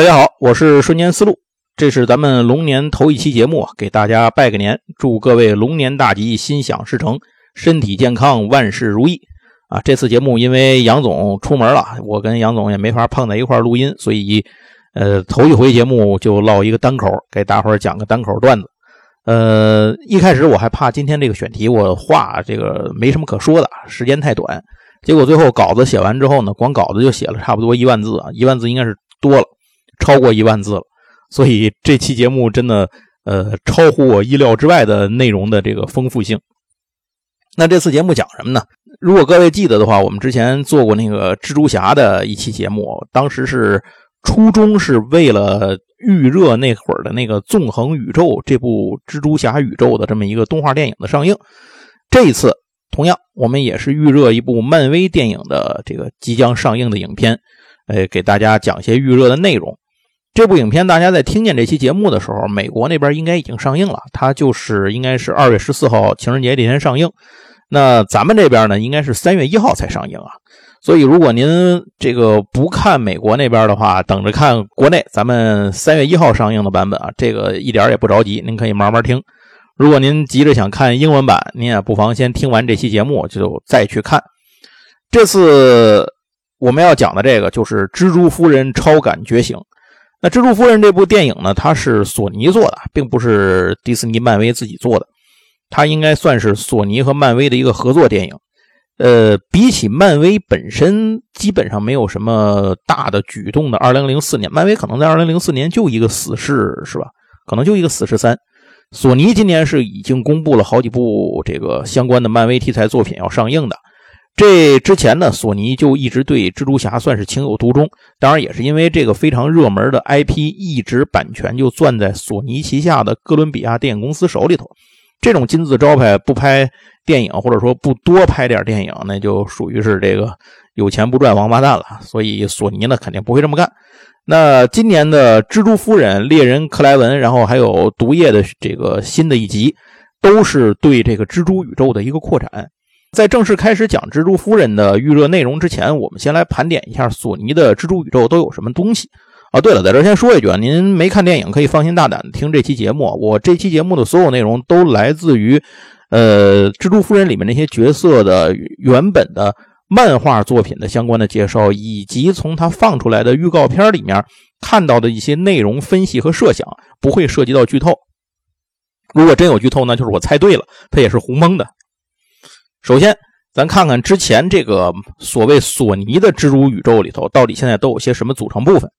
大家好，我是瞬间思路，这是咱们龙年头一期节目，给大家拜个年，祝各位龙年大吉，心想事成，身体健康，万事如意啊！这次节目因为杨总出门了，我跟杨总也没法碰在一块录音，所以呃，头一回节目就唠一个单口，给大伙讲个单口段子。呃，一开始我还怕今天这个选题我话这个没什么可说的，时间太短。结果最后稿子写完之后呢，光稿子就写了差不多一万字啊，一万字应该是多了，超过一万字了。所以这期节目真的呃超乎我意料之外的内容的这个丰富性。那这次节目讲什么呢？如果各位记得的话，我们之前做过那个蜘蛛侠的一期节目，当时是初衷是为了。预热那会儿的那个《纵横宇宙》这部蜘蛛侠宇宙的这么一个动画电影的上映，这一次同样我们也是预热一部漫威电影的这个即将上映的影片，呃，给大家讲一些预热的内容。这部影片大家在听见这期节目的时候，美国那边应该已经上映了，它就是应该是二月十四号情人节那天上映。那咱们这边呢，应该是三月一号才上映啊。所以，如果您这个不看美国那边的话，等着看国内咱们三月一号上映的版本啊，这个一点也不着急，您可以慢慢听。如果您急着想看英文版，您也不妨先听完这期节目就再去看。这次我们要讲的这个就是《蜘蛛夫人超感觉醒》。那《蜘蛛夫人》这部电影呢，它是索尼做的，并不是迪士尼、漫威自己做的，它应该算是索尼和漫威的一个合作电影。呃，比起漫威本身，基本上没有什么大的举动的。二零零四年，漫威可能在二零零四年就一个死侍，是吧？可能就一个死侍三。索尼今年是已经公布了好几部这个相关的漫威题材作品要上映的。这之前呢，索尼就一直对蜘蛛侠算是情有独钟，当然也是因为这个非常热门的 IP，一直版权就攥在索尼旗下的哥伦比亚电影公司手里头。这种金字招牌不拍电影，或者说不多拍点电影，那就属于是这个有钱不赚王八蛋了。所以索尼呢肯定不会这么干。那今年的蜘蛛夫人、猎人克莱文，然后还有毒液的这个新的一集，都是对这个蜘蛛宇宙的一个扩展。在正式开始讲蜘蛛夫人的预热内容之前，我们先来盘点一下索尼的蜘蛛宇宙都有什么东西。啊，对了，在这先说一句啊，您没看电影可以放心大胆听这期节目。我这期节目的所有内容都来自于，呃，蜘蛛夫人里面那些角色的原本的漫画作品的相关的介绍，以及从它放出来的预告片里面看到的一些内容分析和设想，不会涉及到剧透。如果真有剧透，那就是我猜对了，他也是胡蒙的。首先，咱看看之前这个所谓索尼的蜘蛛宇宙里头，到底现在都有些什么组成部分。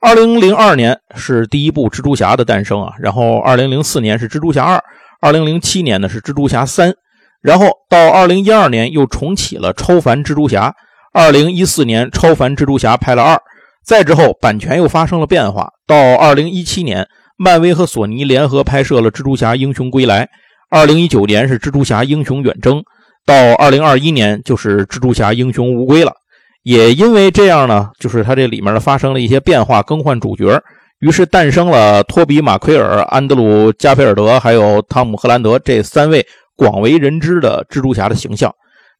二零零二年是第一部蜘蛛侠的诞生啊，然后二零零四年是蜘蛛侠二，二零零七年呢是蜘蛛侠三，然后到二零一二年又重启了超凡蜘蛛侠，二零一四年超凡蜘蛛侠拍了二，再之后版权又发生了变化，到二零一七年漫威和索尼联合拍摄了蜘蛛侠英雄归来，二零一九年是蜘蛛侠英雄远征，到二零二一年就是蜘蛛侠英雄无归了。也因为这样呢，就是它这里面呢发生了一些变化，更换主角，于是诞生了托比·马奎尔、安德鲁·加菲尔德还有汤姆·赫兰德这三位广为人知的蜘蛛侠的形象。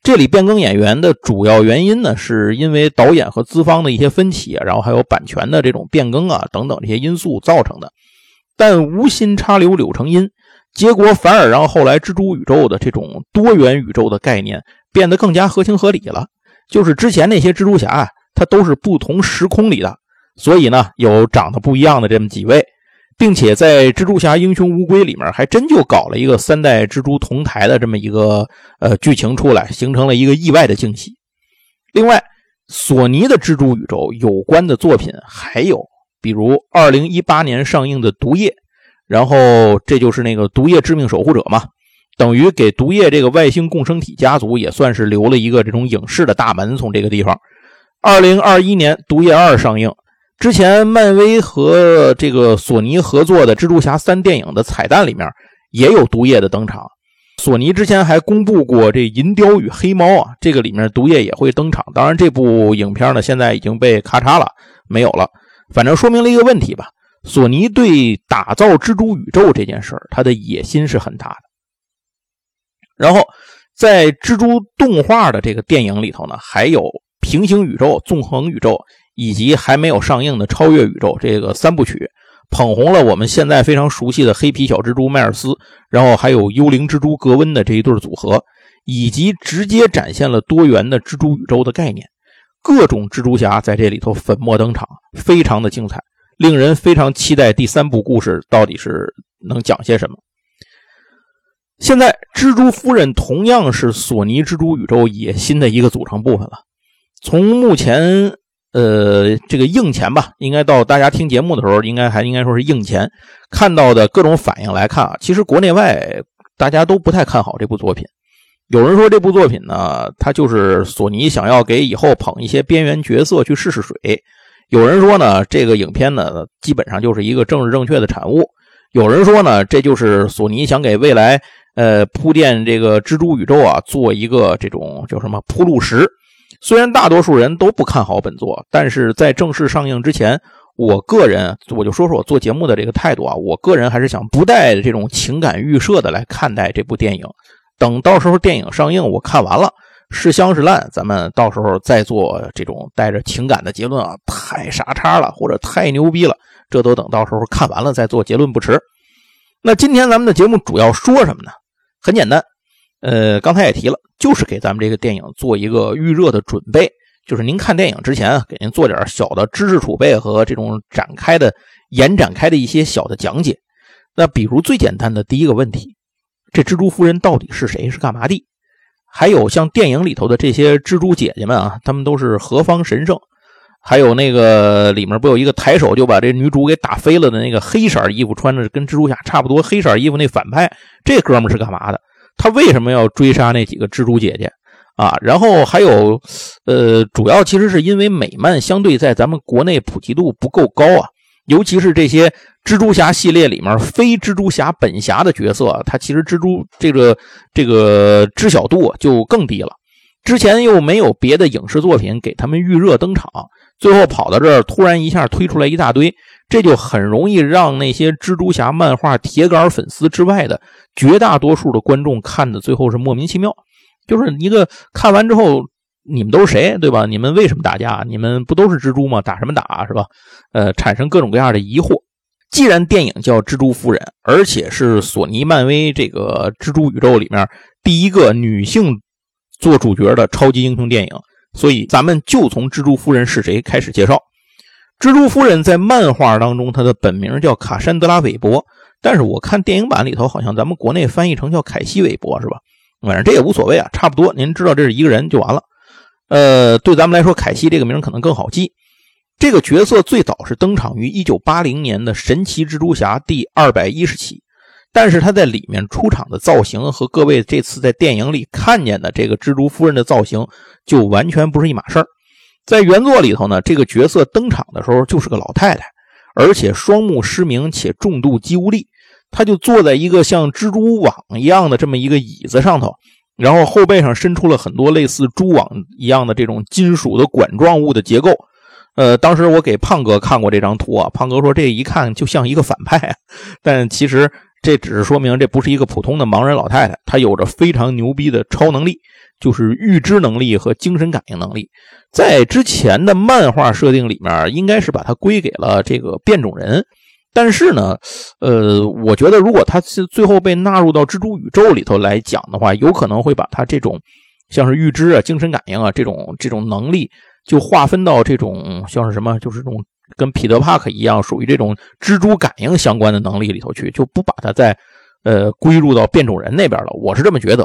这里变更演员的主要原因呢，是因为导演和资方的一些分歧，然后还有版权的这种变更啊等等这些因素造成的。但无心插柳柳成荫，结果反而让后来蜘蛛宇宙的这种多元宇宙的概念变得更加合情合理了。就是之前那些蜘蛛侠啊，它都是不同时空里的，所以呢，有长得不一样的这么几位，并且在《蜘蛛侠：英雄无归》里面还真就搞了一个三代蜘蛛同台的这么一个呃剧情出来，形成了一个意外的惊喜。另外，索尼的蜘蛛宇宙有关的作品还有，比如2018年上映的《毒液》，然后这就是那个《毒液：致命守护者》嘛。等于给毒液这个外星共生体家族也算是留了一个这种影视的大门。从这个地方，二零二一年《毒液二》上映之前，漫威和这个索尼合作的《蜘蛛侠三》电影的彩蛋里面也有毒液的登场。索尼之前还公布过这《银雕与黑猫》啊，这个里面毒液也会登场。当然，这部影片呢现在已经被咔嚓了，没有了。反正说明了一个问题吧：索尼对打造蜘蛛宇宙这件事儿，它的野心是很大的。然后，在蜘蛛动画的这个电影里头呢，还有平行宇宙、纵横宇宙以及还没有上映的《超越宇宙》这个三部曲，捧红了我们现在非常熟悉的黑皮小蜘蛛迈尔斯，然后还有幽灵蜘蛛格温的这一对组合，以及直接展现了多元的蜘蛛宇宙的概念，各种蜘蛛侠在这里头粉墨登场，非常的精彩，令人非常期待第三部故事到底是能讲些什么。现在，蜘蛛夫人同样是索尼蜘蛛宇宙野心的一个组成部分了。从目前，呃，这个硬前吧，应该到大家听节目的时候，应该还应该说是硬前看到的各种反应来看啊，其实国内外大家都不太看好这部作品。有人说这部作品呢，它就是索尼想要给以后捧一些边缘角色去试试水；有人说呢，这个影片呢，基本上就是一个政治正确的产物；有人说呢，这就是索尼想给未来。呃，铺垫这个蜘蛛宇宙啊，做一个这种叫什么铺路石。虽然大多数人都不看好本作，但是在正式上映之前，我个人我就说说我做节目的这个态度啊。我个人还是想不带这种情感预设的来看待这部电影。等到时候电影上映，我看完了是香是烂，咱们到时候再做这种带着情感的结论啊。太傻叉了，或者太牛逼了，这都等到时候看完了再做结论不迟。那今天咱们的节目主要说什么呢？很简单，呃，刚才也提了，就是给咱们这个电影做一个预热的准备，就是您看电影之前啊，给您做点小的知识储备和这种展开的、延展开的一些小的讲解。那比如最简单的第一个问题，这蜘蛛夫人到底是谁？是干嘛的？还有像电影里头的这些蜘蛛姐姐们啊，她们都是何方神圣？还有那个里面不有一个抬手就把这女主给打飞了的那个黑色衣服穿着跟蜘蛛侠差不多黑色衣服那反派，这哥们是干嘛的？他为什么要追杀那几个蜘蛛姐姐啊？然后还有，呃，主要其实是因为美漫相对在咱们国内普及度不够高啊，尤其是这些蜘蛛侠系列里面非蜘蛛侠本侠的角色，他其实蜘蛛这个这个知晓度就更低了。之前又没有别的影视作品给他们预热登场。最后跑到这儿，突然一下推出来一大堆，这就很容易让那些蜘蛛侠漫画铁杆粉丝之外的绝大多数的观众看的最后是莫名其妙，就是一个看完之后，你们都是谁，对吧？你们为什么打架？你们不都是蜘蛛吗？打什么打，是吧？呃，产生各种各样的疑惑。既然电影叫《蜘蛛夫人》，而且是索尼漫威这个蜘蛛宇宙里面第一个女性做主角的超级英雄电影。所以，咱们就从蜘蛛夫人是谁开始介绍。蜘蛛夫人在漫画当中，她的本名叫卡珊德拉·韦伯，但是我看电影版里头，好像咱们国内翻译成叫凯西·韦伯，是吧？反正这也无所谓啊，差不多，您知道这是一个人就完了。呃，对咱们来说，凯西这个名可能更好记。这个角色最早是登场于1980年的《神奇蜘蛛侠》第二百一十期。但是他在里面出场的造型和各位这次在电影里看见的这个蜘蛛夫人的造型就完全不是一码事儿。在原作里头呢，这个角色登场的时候就是个老太太，而且双目失明且重度肌无力，她就坐在一个像蜘蛛网一样的这么一个椅子上头，然后后背上伸出了很多类似蛛网一样的这种金属的管状物的结构。呃，当时我给胖哥看过这张图啊，胖哥说这一看就像一个反派，但其实。这只是说明，这不是一个普通的盲人老太太，她有着非常牛逼的超能力，就是预知能力和精神感应能力。在之前的漫画设定里面，应该是把它归给了这个变种人。但是呢，呃，我觉得如果他是最后被纳入到蜘蛛宇宙里头来讲的话，有可能会把他这种像是预知啊、精神感应啊这种这种能力，就划分到这种像是什么，就是这种。跟彼得帕克一样，属于这种蜘蛛感应相关的能力里头去，就不把它再，呃，归入到变种人那边了。我是这么觉得。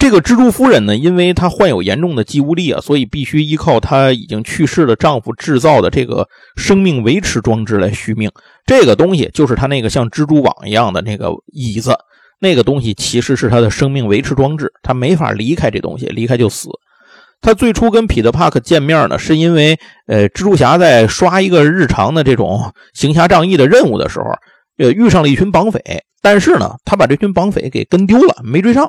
这个蜘蛛夫人呢，因为她患有严重的肌无力啊，所以必须依靠她已经去世的丈夫制造的这个生命维持装置来续命。这个东西就是她那个像蜘蛛网一样的那个椅子，那个东西其实是她的生命维持装置，她没法离开这东西，离开就死。他最初跟彼得·帕克见面呢，是因为，呃，蜘蛛侠在刷一个日常的这种行侠仗义的任务的时候，呃，遇上了一群绑匪。但是呢，他把这群绑匪给跟丢了，没追上。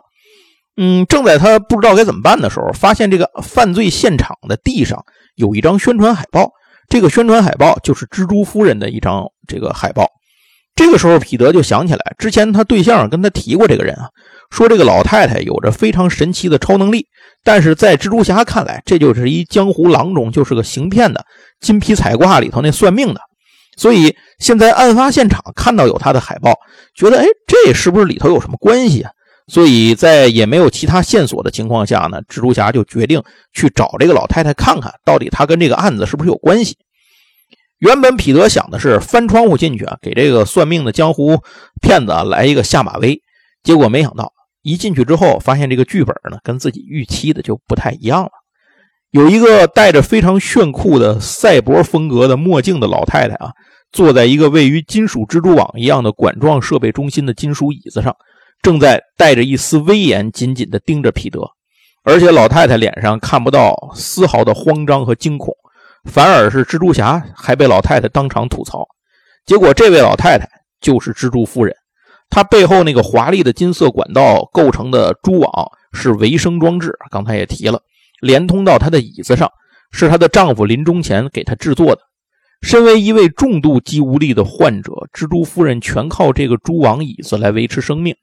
嗯，正在他不知道该怎么办的时候，发现这个犯罪现场的地上有一张宣传海报。这个宣传海报就是蜘蛛夫人的一张这个海报。这个时候，彼得就想起来，之前他对象跟他提过这个人啊，说这个老太太有着非常神奇的超能力，但是在蜘蛛侠看来，这就是一江湖郎中，就是个行骗的，金皮彩挂里头那算命的。所以现在案发现场看到有他的海报，觉得哎，这是不是里头有什么关系啊？所以在也没有其他线索的情况下呢，蜘蛛侠就决定去找这个老太太看看到底他跟这个案子是不是有关系。原本彼得想的是翻窗户进去啊，给这个算命的江湖骗子来一个下马威。结果没想到一进去之后，发现这个剧本呢跟自己预期的就不太一样了。有一个戴着非常炫酷的赛博风格的墨镜的老太太啊，坐在一个位于金属蜘蛛网一样的管状设备中心的金属椅子上，正在带着一丝威严，紧紧地盯着彼得。而且老太太脸上看不到丝毫的慌张和惊恐。反而是蜘蛛侠还被老太太当场吐槽，结果这位老太太就是蜘蛛夫人，她背后那个华丽的金色管道构成的蛛网是维生装置，刚才也提了，连通到她的椅子上，是她的丈夫临终前给她制作的。身为一位重度肌无力的患者，蜘蛛夫人全靠这个蛛网椅子来维持生命。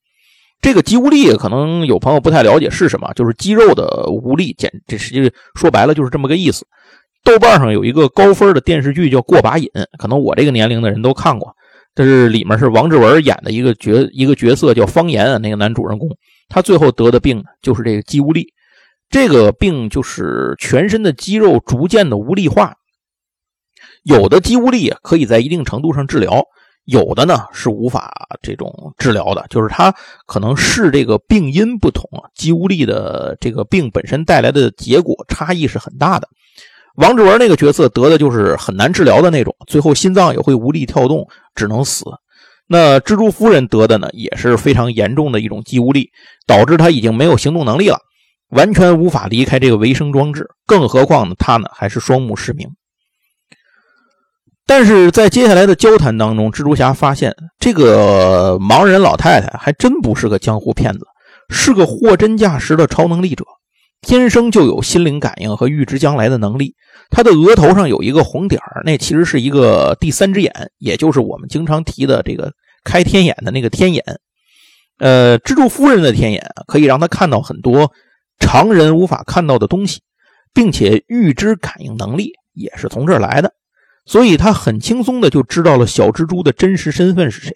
这个肌无力可能有朋友不太了解是什么，就是肌肉的无力，简这实际说白了就是这么个意思。豆瓣上有一个高分的电视剧叫《过把瘾》，可能我这个年龄的人都看过。这是里面是王志文演的一个角一个角色叫方言啊，那个男主人公，他最后得的病就是这个肌无力。这个病就是全身的肌肉逐渐的无力化。有的肌无力可以在一定程度上治疗，有的呢是无法这种治疗的，就是它可能是这个病因不同啊，肌无力的这个病本身带来的结果差异是很大的。王志文那个角色得的就是很难治疗的那种，最后心脏也会无力跳动，只能死。那蜘蛛夫人得的呢，也是非常严重的一种肌无力，导致她已经没有行动能力了，完全无法离开这个维生装置。更何况呢，她呢还是双目失明。但是在接下来的交谈当中，蜘蛛侠发现这个盲人老太太还真不是个江湖骗子，是个货真价实的超能力者。天生就有心灵感应和预知将来的能力。他的额头上有一个红点儿，那其实是一个第三只眼，也就是我们经常提的这个开天眼的那个天眼。呃，蜘蛛夫人的天眼可以让他看到很多常人无法看到的东西，并且预知感应能力也是从这儿来的。所以他很轻松的就知道了小蜘蛛的真实身份是谁。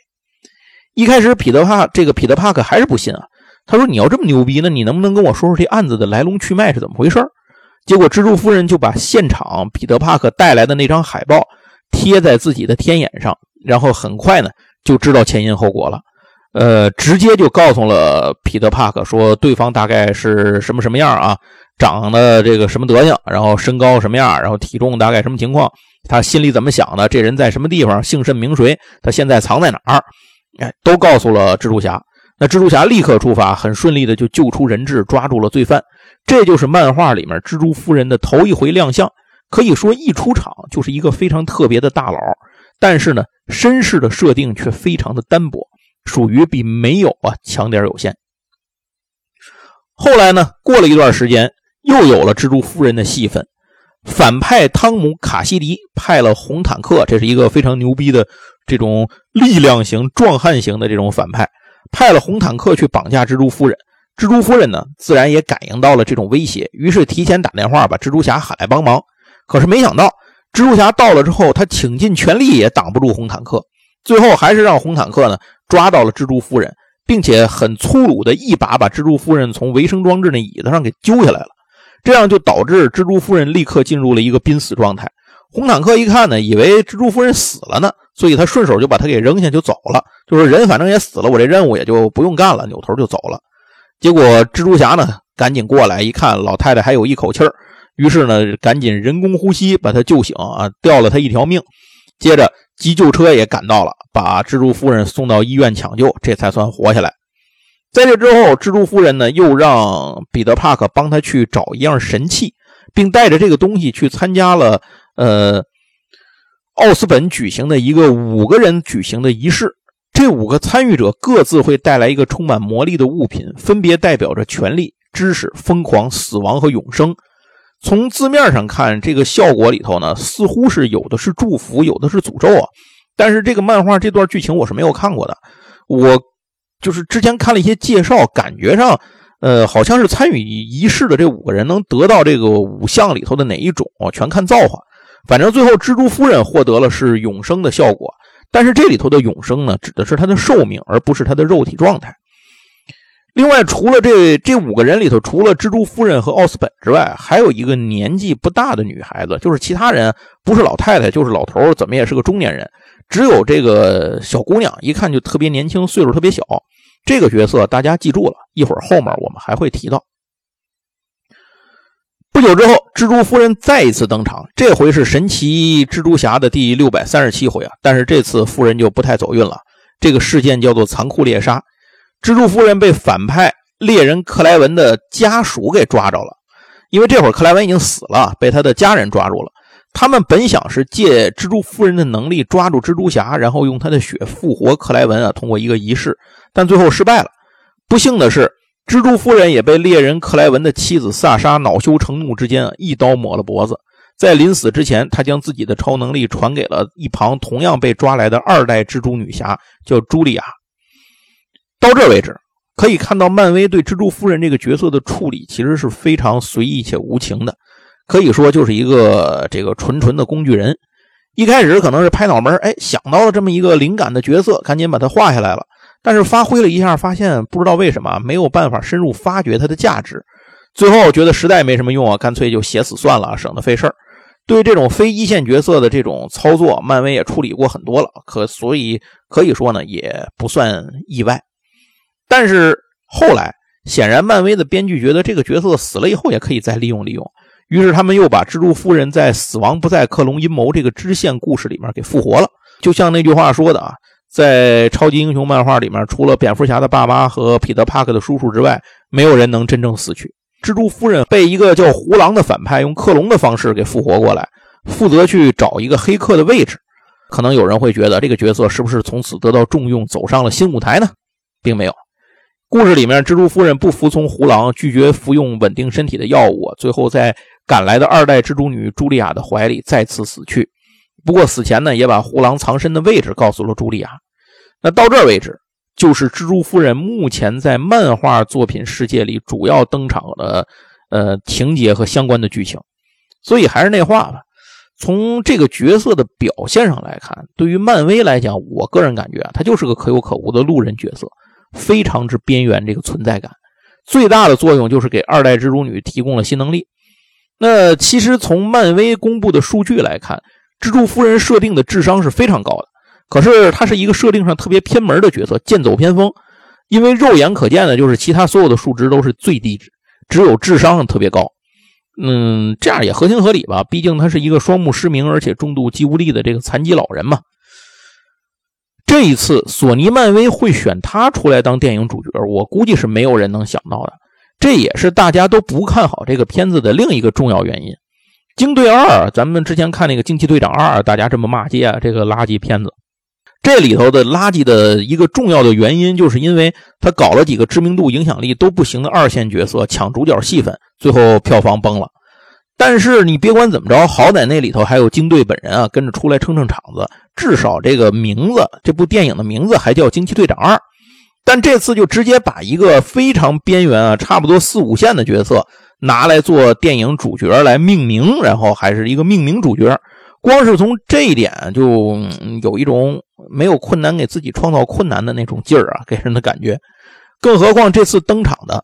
一开始，彼得帕这个彼得帕克还是不信啊。他说：“你要这么牛逼，那你能不能跟我说说这案子的来龙去脉是怎么回事？”结果蜘蛛夫人就把现场彼得帕克带来的那张海报贴在自己的天眼上，然后很快呢就知道前因后果了。呃，直接就告诉了彼得帕克说对方大概是什么什么样啊，长得这个什么德行，然后身高什么样，然后体重大概什么情况，他心里怎么想的，这人在什么地方，姓甚名谁，他现在藏在哪儿，哎，都告诉了蜘蛛侠。那蜘蛛侠立刻出发，很顺利的就救出人质，抓住了罪犯。这就是漫画里面蜘蛛夫人的头一回亮相，可以说一出场就是一个非常特别的大佬。但是呢，身世的设定却非常的单薄，属于比没有啊强点有限。后来呢，过了一段时间，又有了蜘蛛夫人的戏份。反派汤姆卡西迪派了红坦克，这是一个非常牛逼的这种力量型、壮汉型的这种反派。派了红坦克去绑架蜘蛛夫人，蜘蛛夫人呢，自然也感应到了这种威胁，于是提前打电话把蜘蛛侠喊来帮忙。可是没想到，蜘蛛侠到了之后，他倾尽全力也挡不住红坦克，最后还是让红坦克呢抓到了蜘蛛夫人，并且很粗鲁的一把把蜘蛛夫人从维生装置那椅子上给揪下来了。这样就导致蜘蛛夫人立刻进入了一个濒死状态。红坦克一看呢，以为蜘蛛夫人死了呢，所以他顺手就把他给扔下就走了。就是人反正也死了，我这任务也就不用干了，扭头就走了。结果蜘蛛侠呢，赶紧过来一看，老太太还有一口气儿，于是呢，赶紧人工呼吸把她救醒啊，掉了她一条命。接着急救车也赶到了，把蜘蛛夫人送到医院抢救，这才算活下来。在这之后，蜘蛛夫人呢，又让彼得·帕克帮他去找一样神器，并带着这个东西去参加了。呃，奥斯本举行的一个五个人举行的仪式，这五个参与者各自会带来一个充满魔力的物品，分别代表着权力、知识、疯狂、死亡和永生。从字面上看，这个效果里头呢，似乎是有的是祝福，有的是诅咒啊。但是这个漫画这段剧情我是没有看过的，我就是之前看了一些介绍，感觉上，呃，好像是参与仪式的这五个人能得到这个五项里头的哪一种，全看造化。反正最后蜘蛛夫人获得了是永生的效果，但是这里头的永生呢，指的是她的寿命，而不是她的肉体状态。另外，除了这这五个人里头，除了蜘蛛夫人和奥斯本之外，还有一个年纪不大的女孩子，就是其他人不是老太太就是老头，怎么也是个中年人。只有这个小姑娘，一看就特别年轻，岁数特别小。这个角色大家记住了，一会儿后面我们还会提到。不久之后，蜘蛛夫人再一次登场，这回是神奇蜘蛛侠的第六百三十七回啊。但是这次夫人就不太走运了，这个事件叫做残酷猎杀。蜘蛛夫人被反派猎人克莱文的家属给抓着了，因为这会儿克莱文已经死了，被他的家人抓住了。他们本想是借蜘蛛夫人的能力抓住蜘蛛侠，然后用他的血复活克莱文啊，通过一个仪式，但最后失败了。不幸的是，蜘蛛夫人也被猎人克莱文的妻子萨莎恼羞成怒之间啊，一刀抹了脖子。在临死之前，他将自己的超能力传给了一旁同样被抓来的二代蜘蛛女侠，叫茱莉亚。到这为止，可以看到漫威对蜘蛛夫人这个角色的处理其实是非常随意且无情的，可以说就是一个这个纯纯的工具人。一开始可能是拍脑门，哎，想到了这么一个灵感的角色，赶紧把它画下来了。但是发挥了一下，发现不知道为什么没有办法深入发掘它的价值。最后觉得实在没什么用啊，干脆就写死算了，省得费事儿。对这种非一线角色的这种操作，漫威也处理过很多了，可所以可以说呢，也不算意外。但是后来，显然漫威的编剧觉得这个角色死了以后也可以再利用利用，于是他们又把蜘蛛夫人在《死亡不在克隆阴谋》这个支线故事里面给复活了。就像那句话说的啊，在超级英雄漫画里面，除了蝙蝠侠的爸妈和彼得·帕克的叔叔之外，没有人能真正死去。蜘蛛夫人被一个叫胡狼的反派用克隆的方式给复活过来，负责去找一个黑客的位置。可能有人会觉得这个角色是不是从此得到重用，走上了新舞台呢？并没有。故事里面，蜘蛛夫人不服从胡狼，拒绝服用稳定身体的药物，最后在赶来的二代蜘蛛女茱莉亚的怀里再次死去。不过死前呢，也把胡狼藏身的位置告诉了茱莉亚。那到这儿为止，就是蜘蛛夫人目前在漫画作品世界里主要登场的呃情节和相关的剧情。所以还是那话吧，从这个角色的表现上来看，对于漫威来讲，我个人感觉啊，他就是个可有可无的路人角色。非常之边缘，这个存在感最大的作用就是给二代蜘蛛女提供了新能力。那其实从漫威公布的数据来看，蜘蛛夫人设定的智商是非常高的，可是她是一个设定上特别偏门的角色，剑走偏锋。因为肉眼可见的就是其他所有的数值都是最低值，只有智商上特别高。嗯，这样也合情合理吧，毕竟他是一个双目失明而且重度肌无力的这个残疾老人嘛。这一次，索尼漫威会选他出来当电影主角，我估计是没有人能想到的。这也是大家都不看好这个片子的另一个重要原因。《惊队二》，咱们之前看那个《惊奇队长二》，大家这么骂街啊，这个垃圾片子。这里头的垃圾的一个重要的原因，就是因为他搞了几个知名度、影响力都不行的二线角色抢主角戏份，最后票房崩了。但是你别管怎么着，好歹那里头还有金队本人啊，跟着出来撑撑场子。至少这个名字，这部电影的名字还叫《惊奇队长二》。但这次就直接把一个非常边缘啊，差不多四五线的角色拿来做电影主角来命名，然后还是一个命名主角。光是从这一点就有一种没有困难给自己创造困难的那种劲儿啊，给人的感觉。更何况这次登场的。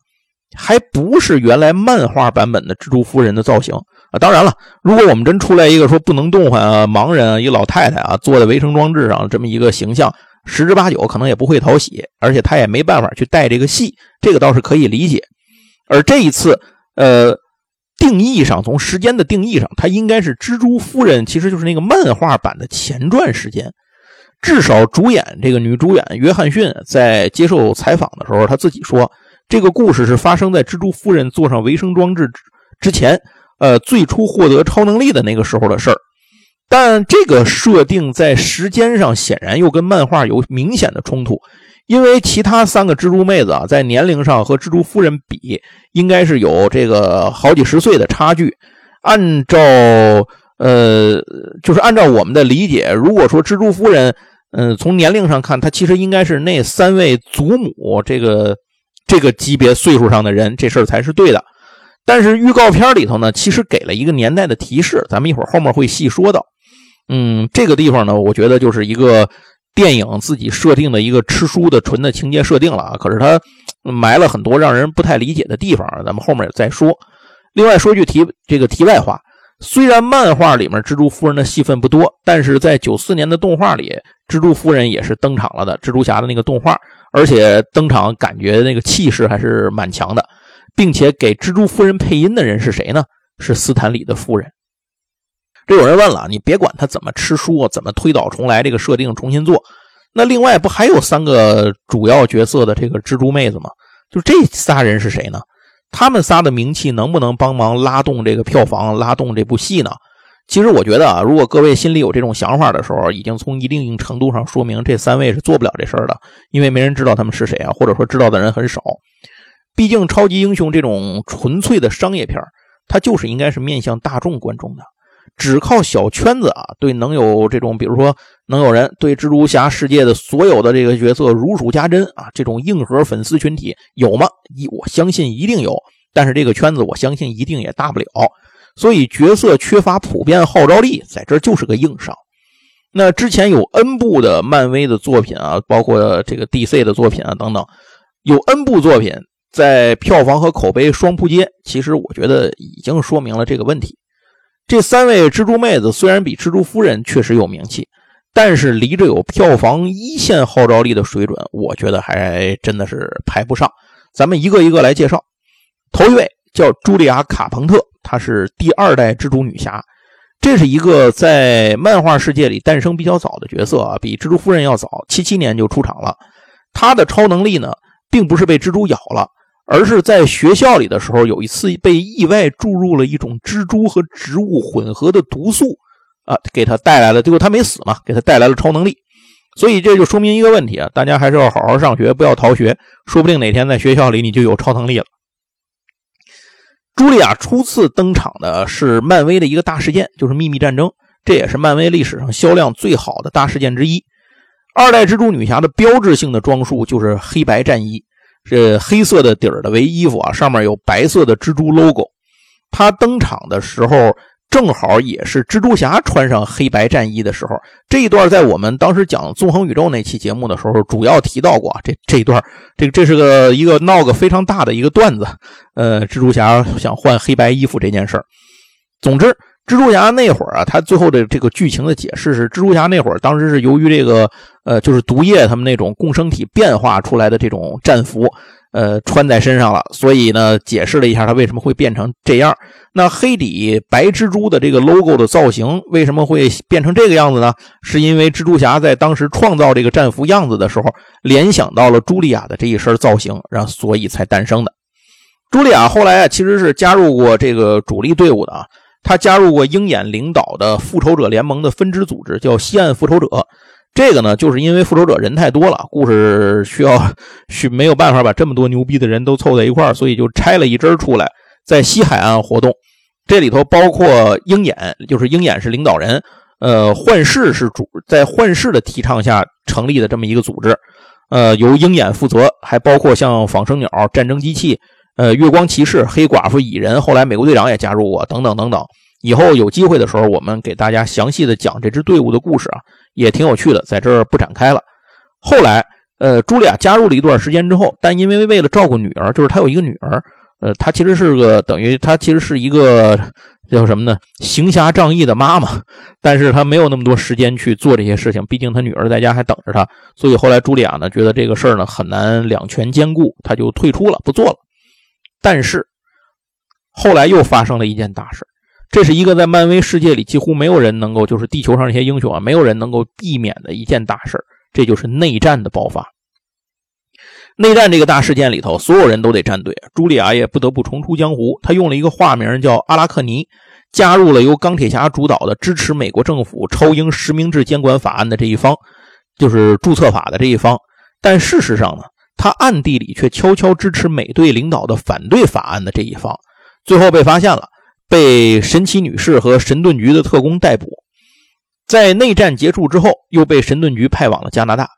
还不是原来漫画版本的蜘蛛夫人的造型啊！当然了，如果我们真出来一个说不能动换啊，盲人啊，一老太太啊，坐在维生装置上这么一个形象，十之八九可能也不会讨喜，而且他也没办法去带这个戏，这个倒是可以理解。而这一次，呃，定义上从时间的定义上，它应该是蜘蛛夫人，其实就是那个漫画版的前传时间。至少主演这个女主演约翰逊在接受采访的时候，她自己说。这个故事是发生在蜘蛛夫人坐上维生装置之前，呃，最初获得超能力的那个时候的事儿。但这个设定在时间上显然又跟漫画有明显的冲突，因为其他三个蜘蛛妹子啊，在年龄上和蜘蛛夫人比，应该是有这个好几十岁的差距。按照呃，就是按照我们的理解，如果说蜘蛛夫人嗯，从年龄上看，她其实应该是那三位祖母这个这个级别岁数上的人，这事儿才是对的。但是预告片里头呢，其实给了一个年代的提示，咱们一会儿后面会细说到。嗯，这个地方呢，我觉得就是一个电影自己设定的一个吃书的纯的情节设定了啊。可是它埋了很多让人不太理解的地方，咱们后面再说。另外说句题这个题外话，虽然漫画里面蜘蛛夫人的戏份不多，但是在九四年的动画里，蜘蛛夫人也是登场了的，蜘蛛侠的那个动画，而且登场感觉那个气势还是蛮强的。并且给蜘蛛夫人配音的人是谁呢？是斯坦李的夫人。这有人问了，你别管他怎么吃书，怎么推倒重来，这个设定重新做，那另外不还有三个主要角色的这个蜘蛛妹子吗？就这仨人是谁呢？他们仨的名气能不能帮忙拉动这个票房，拉动这部戏呢？其实我觉得啊，如果各位心里有这种想法的时候，已经从一定程度上说明这三位是做不了这事儿的，因为没人知道他们是谁啊，或者说知道的人很少。毕竟，超级英雄这种纯粹的商业片它就是应该是面向大众观众的。只靠小圈子啊，对能有这种，比如说能有人对蜘蛛侠世界的所有的这个角色如数家珍啊，这种硬核粉丝群体有吗？一我相信一定有，但是这个圈子我相信一定也大不了。所以角色缺乏普遍号召力，在这就是个硬伤。那之前有 N 部的漫威的作品啊，包括这个 DC 的作品啊等等，有 N 部作品。在票房和口碑双扑街，其实我觉得已经说明了这个问题。这三位蜘蛛妹子虽然比蜘蛛夫人确实有名气，但是离着有票房一线号召力的水准，我觉得还真的是排不上。咱们一个一个来介绍。头一位叫茱莉亚·卡彭特，她是第二代蜘蛛女侠，这是一个在漫画世界里诞生比较早的角色啊，比蜘蛛夫人要早，七七年就出场了。她的超能力呢，并不是被蜘蛛咬了。而是在学校里的时候，有一次被意外注入了一种蜘蛛和植物混合的毒素，啊，给他带来了，结果他没死嘛，给他带来了超能力。所以这就说明一个问题啊，大家还是要好好上学，不要逃学，说不定哪天在学校里你就有超能力了。茱莉亚初次登场的是漫威的一个大事件，就是秘密战争，这也是漫威历史上销量最好的大事件之一。二代蜘蛛女侠的标志性的装束就是黑白战衣。这黑色的底儿的为衣服啊，上面有白色的蜘蛛 logo。他登场的时候，正好也是蜘蛛侠穿上黑白战衣的时候。这一段在我们当时讲纵横宇宙那期节目的时候，主要提到过。这这一段，这个这是个一个闹个非常大的一个段子。呃，蜘蛛侠想换黑白衣服这件事儿。总之，蜘蛛侠那会儿啊，他最后的这个剧情的解释是，蜘蛛侠那会儿当时是由于这个。呃，就是毒液他们那种共生体变化出来的这种战服，呃，穿在身上了，所以呢，解释了一下他为什么会变成这样。那黑底白蜘蛛的这个 logo 的造型为什么会变成这个样子呢？是因为蜘蛛侠在当时创造这个战服样子的时候，联想到了茱莉亚的这一身造型，然后所以才诞生的。茱莉亚后来啊，其实是加入过这个主力队伍的啊，他加入过鹰眼领导的复仇者联盟的分支组织，叫西岸复仇者。这个呢，就是因为复仇者人太多了，故事需要需没有办法把这么多牛逼的人都凑在一块儿，所以就拆了一支出来，在西海岸活动。这里头包括鹰眼，就是鹰眼是领导人，呃，幻视是主，在幻视的提倡下成立的这么一个组织，呃，由鹰眼负责，还包括像仿生鸟、战争机器、呃，月光骑士、黑寡妇、蚁人，后来美国队长也加入过，等等等等。以后有机会的时候，我们给大家详细的讲这支队伍的故事啊。也挺有趣的，在这儿不展开了。后来，呃，茱莉亚加入了一段时间之后，但因为为了照顾女儿，就是她有一个女儿，呃，她其实是个等于她其实是一个叫什么呢？行侠仗义的妈妈，但是她没有那么多时间去做这些事情，毕竟她女儿在家还等着她。所以后来茱莉亚呢，觉得这个事儿呢很难两全兼顾，她就退出了，不做了。但是后来又发生了一件大事。这是一个在漫威世界里几乎没有人能够，就是地球上这些英雄啊，没有人能够避免的一件大事这就是内战的爆发。内战这个大事件里头，所有人都得站队，茱莉亚也不得不重出江湖。他用了一个化名叫阿拉克尼，加入了由钢铁侠主导的支持美国政府超英实名制监管法案的这一方，就是注册法的这一方。但事实上呢，他暗地里却悄悄支持美队领导的反对法案的这一方，最后被发现了。被神奇女士和神盾局的特工逮捕，在内战结束之后，又被神盾局派往了加拿大。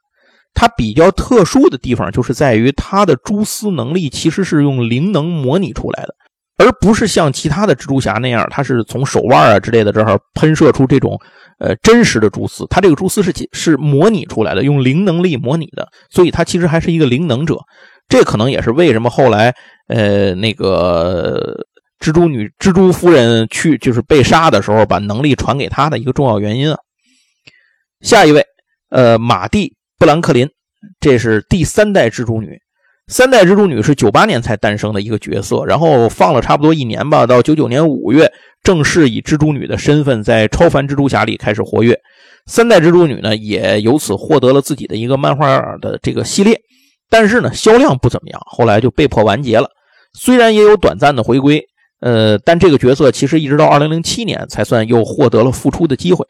他比较特殊的地方就是在于他的蛛丝能力其实是用灵能模拟出来的，而不是像其他的蜘蛛侠那样，他是从手腕啊之类的这儿喷射出这种呃真实的蛛丝。他这个蛛丝是是模拟出来的，用灵能力模拟的，所以他其实还是一个灵能者。这可能也是为什么后来呃那个蜘蛛女、蜘蛛夫人去就是被杀的时候，把能力传给他的一个重要原因啊。下一位，呃，马蒂。布兰克林，这是第三代蜘蛛女。三代蜘蛛女是九八年才诞生的一个角色，然后放了差不多一年吧，到九九年五月正式以蜘蛛女的身份在超凡蜘蛛侠里开始活跃。三代蜘蛛女呢，也由此获得了自己的一个漫画的这个系列，但是呢，销量不怎么样，后来就被迫完结了。虽然也有短暂的回归，呃，但这个角色其实一直到二零零七年才算又获得了复出的机会。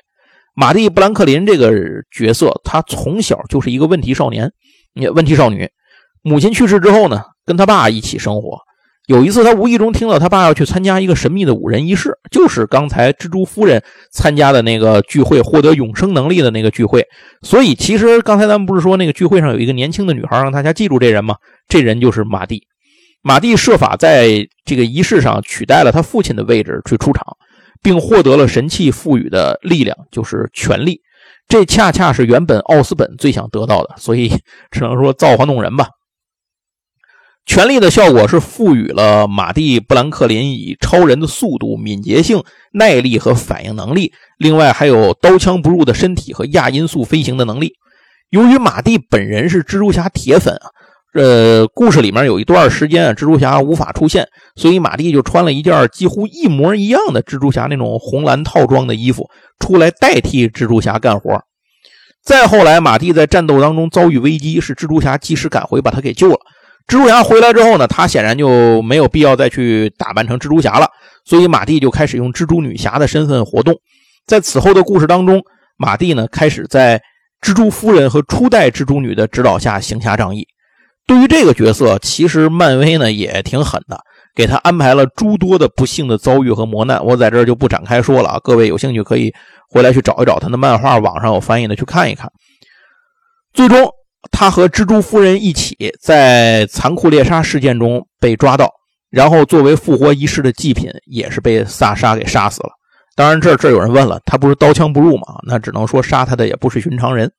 马蒂·布兰克林这个角色，她从小就是一个问题少年，问题少女。母亲去世之后呢，跟他爸一起生活。有一次，他无意中听到他爸要去参加一个神秘的五人仪式，就是刚才蜘蛛夫人参加的那个聚会，获得永生能力的那个聚会。所以，其实刚才咱们不是说那个聚会上有一个年轻的女孩，让大家记住这人吗？这人就是马蒂。马蒂设法在这个仪式上取代了他父亲的位置去出场。并获得了神器赋予的力量，就是权力。这恰恰是原本奥斯本最想得到的，所以只能说造化弄人吧。权力的效果是赋予了马蒂·布兰克林以超人的速度、敏捷性、耐力和反应能力，另外还有刀枪不入的身体和亚音速飞行的能力。由于马蒂本人是蜘蛛侠铁粉啊。呃，故事里面有一段时间啊，蜘蛛侠无法出现，所以马蒂就穿了一件几乎一模一样的蜘蛛侠那种红蓝套装的衣服出来代替蜘蛛侠干活。再后来，马蒂在战斗当中遭遇危机，是蜘蛛侠及时赶回把他给救了。蜘蛛侠回来之后呢，他显然就没有必要再去打扮成蜘蛛侠了，所以马蒂就开始用蜘蛛女侠的身份活动。在此后的故事当中，马蒂呢开始在蜘蛛夫人和初代蜘蛛女的指导下行侠仗义。对于这个角色，其实漫威呢也挺狠的，给他安排了诸多的不幸的遭遇和磨难。我在这就不展开说了啊，各位有兴趣可以回来去找一找他的漫画，网上有翻译的去看一看。最终，他和蜘蛛夫人一起在残酷猎杀事件中被抓到，然后作为复活仪式的祭品，也是被萨莎给杀死了。当然，这这有人问了，他不是刀枪不入吗？那只能说杀他的也不是寻常人。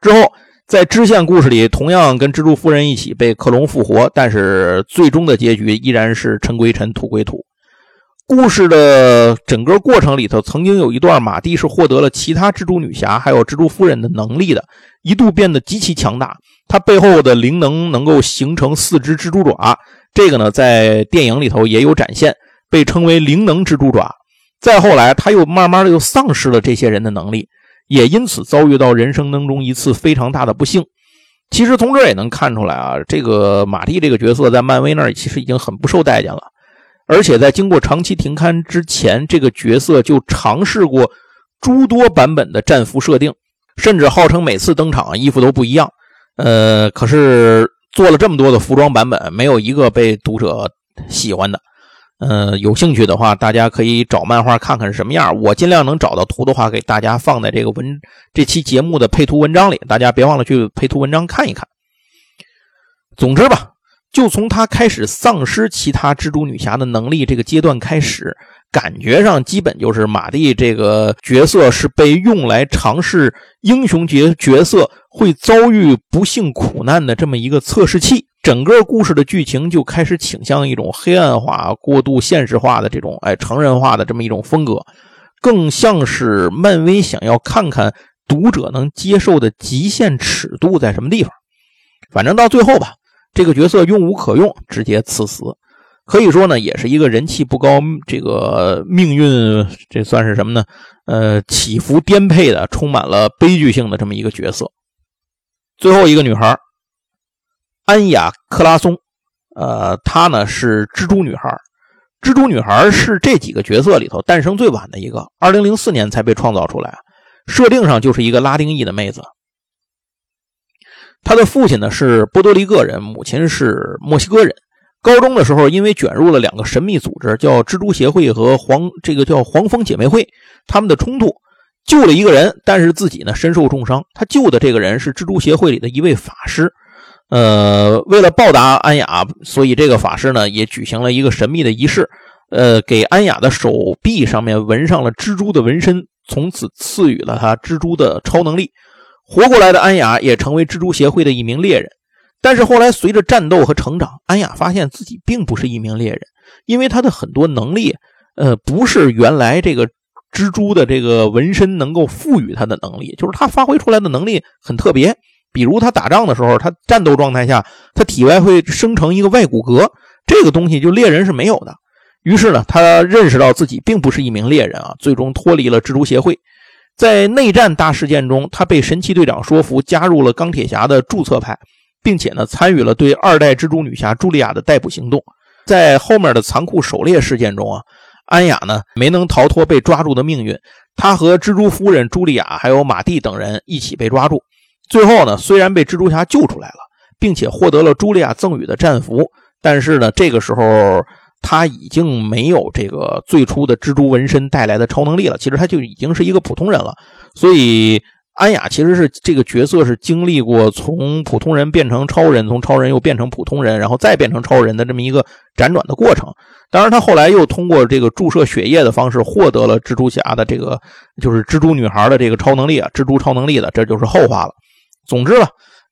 之后。在支线故事里，同样跟蜘蛛夫人一起被克隆复活，但是最终的结局依然是尘归尘，土归土。故事的整个过程里头，曾经有一段马蒂是获得了其他蜘蛛女侠还有蜘蛛夫人的能力的，一度变得极其强大。他背后的灵能能够形成四只蜘蛛爪，这个呢在电影里头也有展现，被称为灵能蜘蛛爪。再后来，他又慢慢的又丧失了这些人的能力。也因此遭遇到人生当中一次非常大的不幸。其实从这也能看出来啊，这个马蒂这个角色在漫威那儿其实已经很不受待见了。而且在经过长期停刊之前，这个角色就尝试过诸多版本的战服设定，甚至号称每次登场衣服都不一样。呃，可是做了这么多的服装版本，没有一个被读者喜欢的。呃，有兴趣的话，大家可以找漫画看看是什么样。我尽量能找到图的话，给大家放在这个文这期节目的配图文章里，大家别忘了去配图文章看一看。总之吧，就从他开始丧失其他蜘蛛女侠的能力这个阶段开始，感觉上基本就是马蒂这个角色是被用来尝试英雄角角色会遭遇不幸苦难的这么一个测试器。整个故事的剧情就开始倾向一种黑暗化、过度现实化的这种哎成人化的这么一种风格，更像是漫威想要看看读者能接受的极限尺度在什么地方。反正到最后吧，这个角色用无可用，直接赐死，可以说呢，也是一个人气不高、这个命运这算是什么呢？呃，起伏颠沛的、充满了悲剧性的这么一个角色。最后一个女孩。安雅·克拉松，呃，她呢是蜘蛛女孩。蜘蛛女孩是这几个角色里头诞生最晚的一个，二零零四年才被创造出来。设定上就是一个拉丁裔的妹子。他的父亲呢是波多黎各人，母亲是墨西哥人。高中的时候，因为卷入了两个神秘组织，叫蜘蛛协会和黄这个叫黄蜂姐妹会，他们的冲突。救了一个人，但是自己呢身受重伤。他救的这个人是蜘蛛协会里的一位法师。呃，为了报答安雅，所以这个法师呢也举行了一个神秘的仪式。呃，给安雅的手臂上面纹上了蜘蛛的纹身，从此赐予了他蜘蛛的超能力。活过来的安雅也成为蜘蛛协会的一名猎人。但是后来随着战斗和成长，安雅发现自己并不是一名猎人，因为他的很多能力，呃，不是原来这个蜘蛛的这个纹身能够赋予他的能力，就是他发挥出来的能力很特别。比如他打仗的时候，他战斗状态下，他体外会生成一个外骨骼，这个东西就猎人是没有的。于是呢，他认识到自己并不是一名猎人啊，最终脱离了蜘蛛协会。在内战大事件中，他被神奇队长说服，加入了钢铁侠的注册派，并且呢，参与了对二代蜘蛛女侠茱莉亚的逮捕行动。在后面的残酷狩猎事件中啊，安雅呢没能逃脱被抓住的命运，他和蜘蛛夫人茱莉亚还有马蒂等人一起被抓住。最后呢，虽然被蜘蛛侠救出来了，并且获得了茱莉亚赠予的战服，但是呢，这个时候他已经没有这个最初的蜘蛛纹身带来的超能力了。其实他就已经是一个普通人了。所以安雅其实是这个角色是经历过从普通人变成超人，从超人又变成普通人，然后再变成超人的这么一个辗转的过程。当然，他后来又通过这个注射血液的方式获得了蜘蛛侠的这个就是蜘蛛女孩的这个超能力啊，蜘蛛超能力的，这就是后话了。总之吧，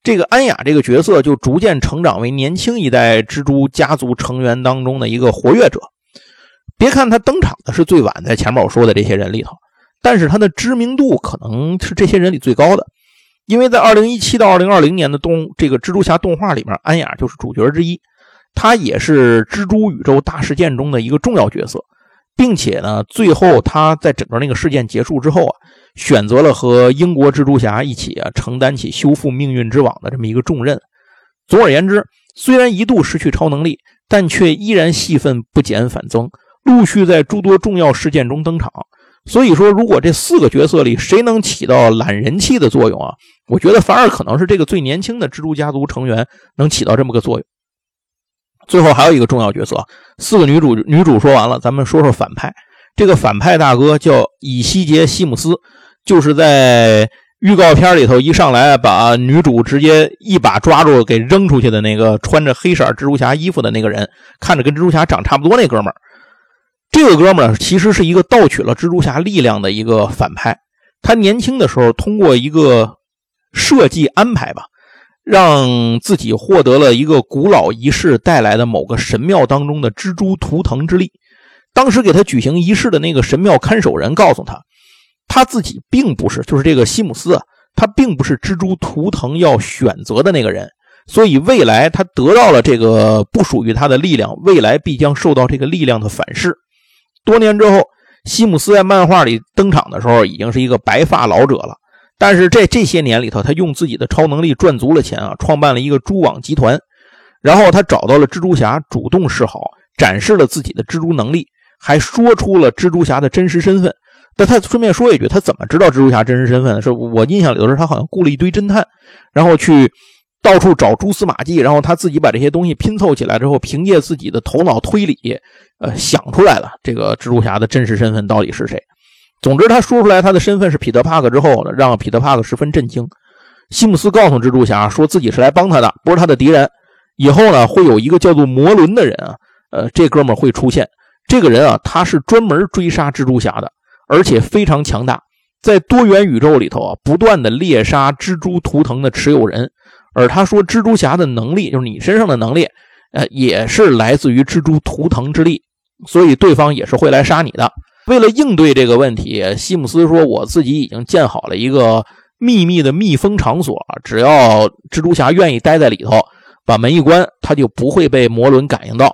这个安雅这个角色就逐渐成长为年轻一代蜘蛛家族成员当中的一个活跃者。别看他登场的是最晚，在前面我说的这些人里头，但是他的知名度可能是这些人里最高的，因为在2017到2020年的动这个蜘蛛侠动画里面，安雅就是主角之一，他也是蜘蛛宇宙大事件中的一个重要角色。并且呢，最后他在整个那个事件结束之后啊，选择了和英国蜘蛛侠一起啊，承担起修复命运之网的这么一个重任。总而言之，虽然一度失去超能力，但却依然戏份不减反增，陆续在诸多重要事件中登场。所以说，如果这四个角色里谁能起到揽人气的作用啊，我觉得反而可能是这个最年轻的蜘蛛家族成员能起到这么个作用。最后还有一个重要角色，四个女主女主说完了，咱们说说反派。这个反派大哥叫以西结·西姆斯，就是在预告片里头一上来把女主直接一把抓住给扔出去的那个穿着黑色蜘蛛侠衣服的那个人，看着跟蜘蛛侠长差不多那哥们儿。这个哥们儿其实是一个盗取了蜘蛛侠力量的一个反派。他年轻的时候通过一个设计安排吧。让自己获得了一个古老仪式带来的某个神庙当中的蜘蛛图腾之力。当时给他举行仪式的那个神庙看守人告诉他，他自己并不是，就是这个西姆斯啊，他并不是蜘蛛图腾要选择的那个人。所以未来他得到了这个不属于他的力量，未来必将受到这个力量的反噬。多年之后，西姆斯在漫画里登场的时候，已经是一个白发老者了。但是在这些年里头，他用自己的超能力赚足了钱啊，创办了一个蛛网集团。然后他找到了蜘蛛侠，主动示好，展示了自己的蜘蛛能力，还说出了蜘蛛侠的真实身份。但他顺便说一句，他怎么知道蜘蛛侠真实身份？是我印象里头是他好像雇了一堆侦探，然后去到处找蛛丝马迹，然后他自己把这些东西拼凑起来之后，凭借自己的头脑推理，呃，想出来了这个蜘蛛侠的真实身份到底是谁。总之，他说出来他的身份是彼得·帕克之后，让彼得·帕克十分震惊。西姆斯告诉蜘蛛侠，说自己是来帮他的，不是他的敌人。以后呢，会有一个叫做摩伦的人啊，呃，这哥们会出现。这个人啊，他是专门追杀蜘蛛侠的，而且非常强大，在多元宇宙里头啊，不断的猎杀蜘蛛图腾的持有人。而他说，蜘蛛侠的能力，就是你身上的能力，呃，也是来自于蜘蛛图腾之力，所以对方也是会来杀你的。为了应对这个问题，西姆斯说：“我自己已经建好了一个秘密的密封场所，只要蜘蛛侠愿意待在里头，把门一关，他就不会被魔轮感应到。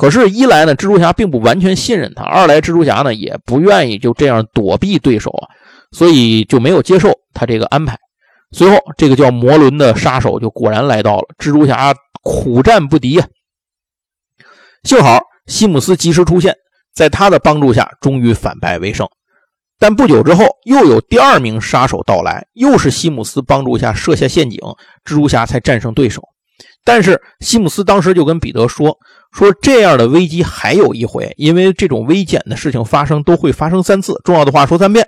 可是，一来呢，蜘蛛侠并不完全信任他；二来，蜘蛛侠呢也不愿意就这样躲避对手啊，所以就没有接受他这个安排。随后，这个叫魔轮的杀手就果然来到了，蜘蛛侠苦战不敌啊。幸好西姆斯及时出现。”在他的帮助下，终于反败为胜。但不久之后，又有第二名杀手到来，又是西姆斯帮助下设下陷阱，蜘蛛侠才战胜对手。但是西姆斯当时就跟彼得说：“说这样的危机还有一回，因为这种危险的事情发生都会发生三次。重要的话说三遍，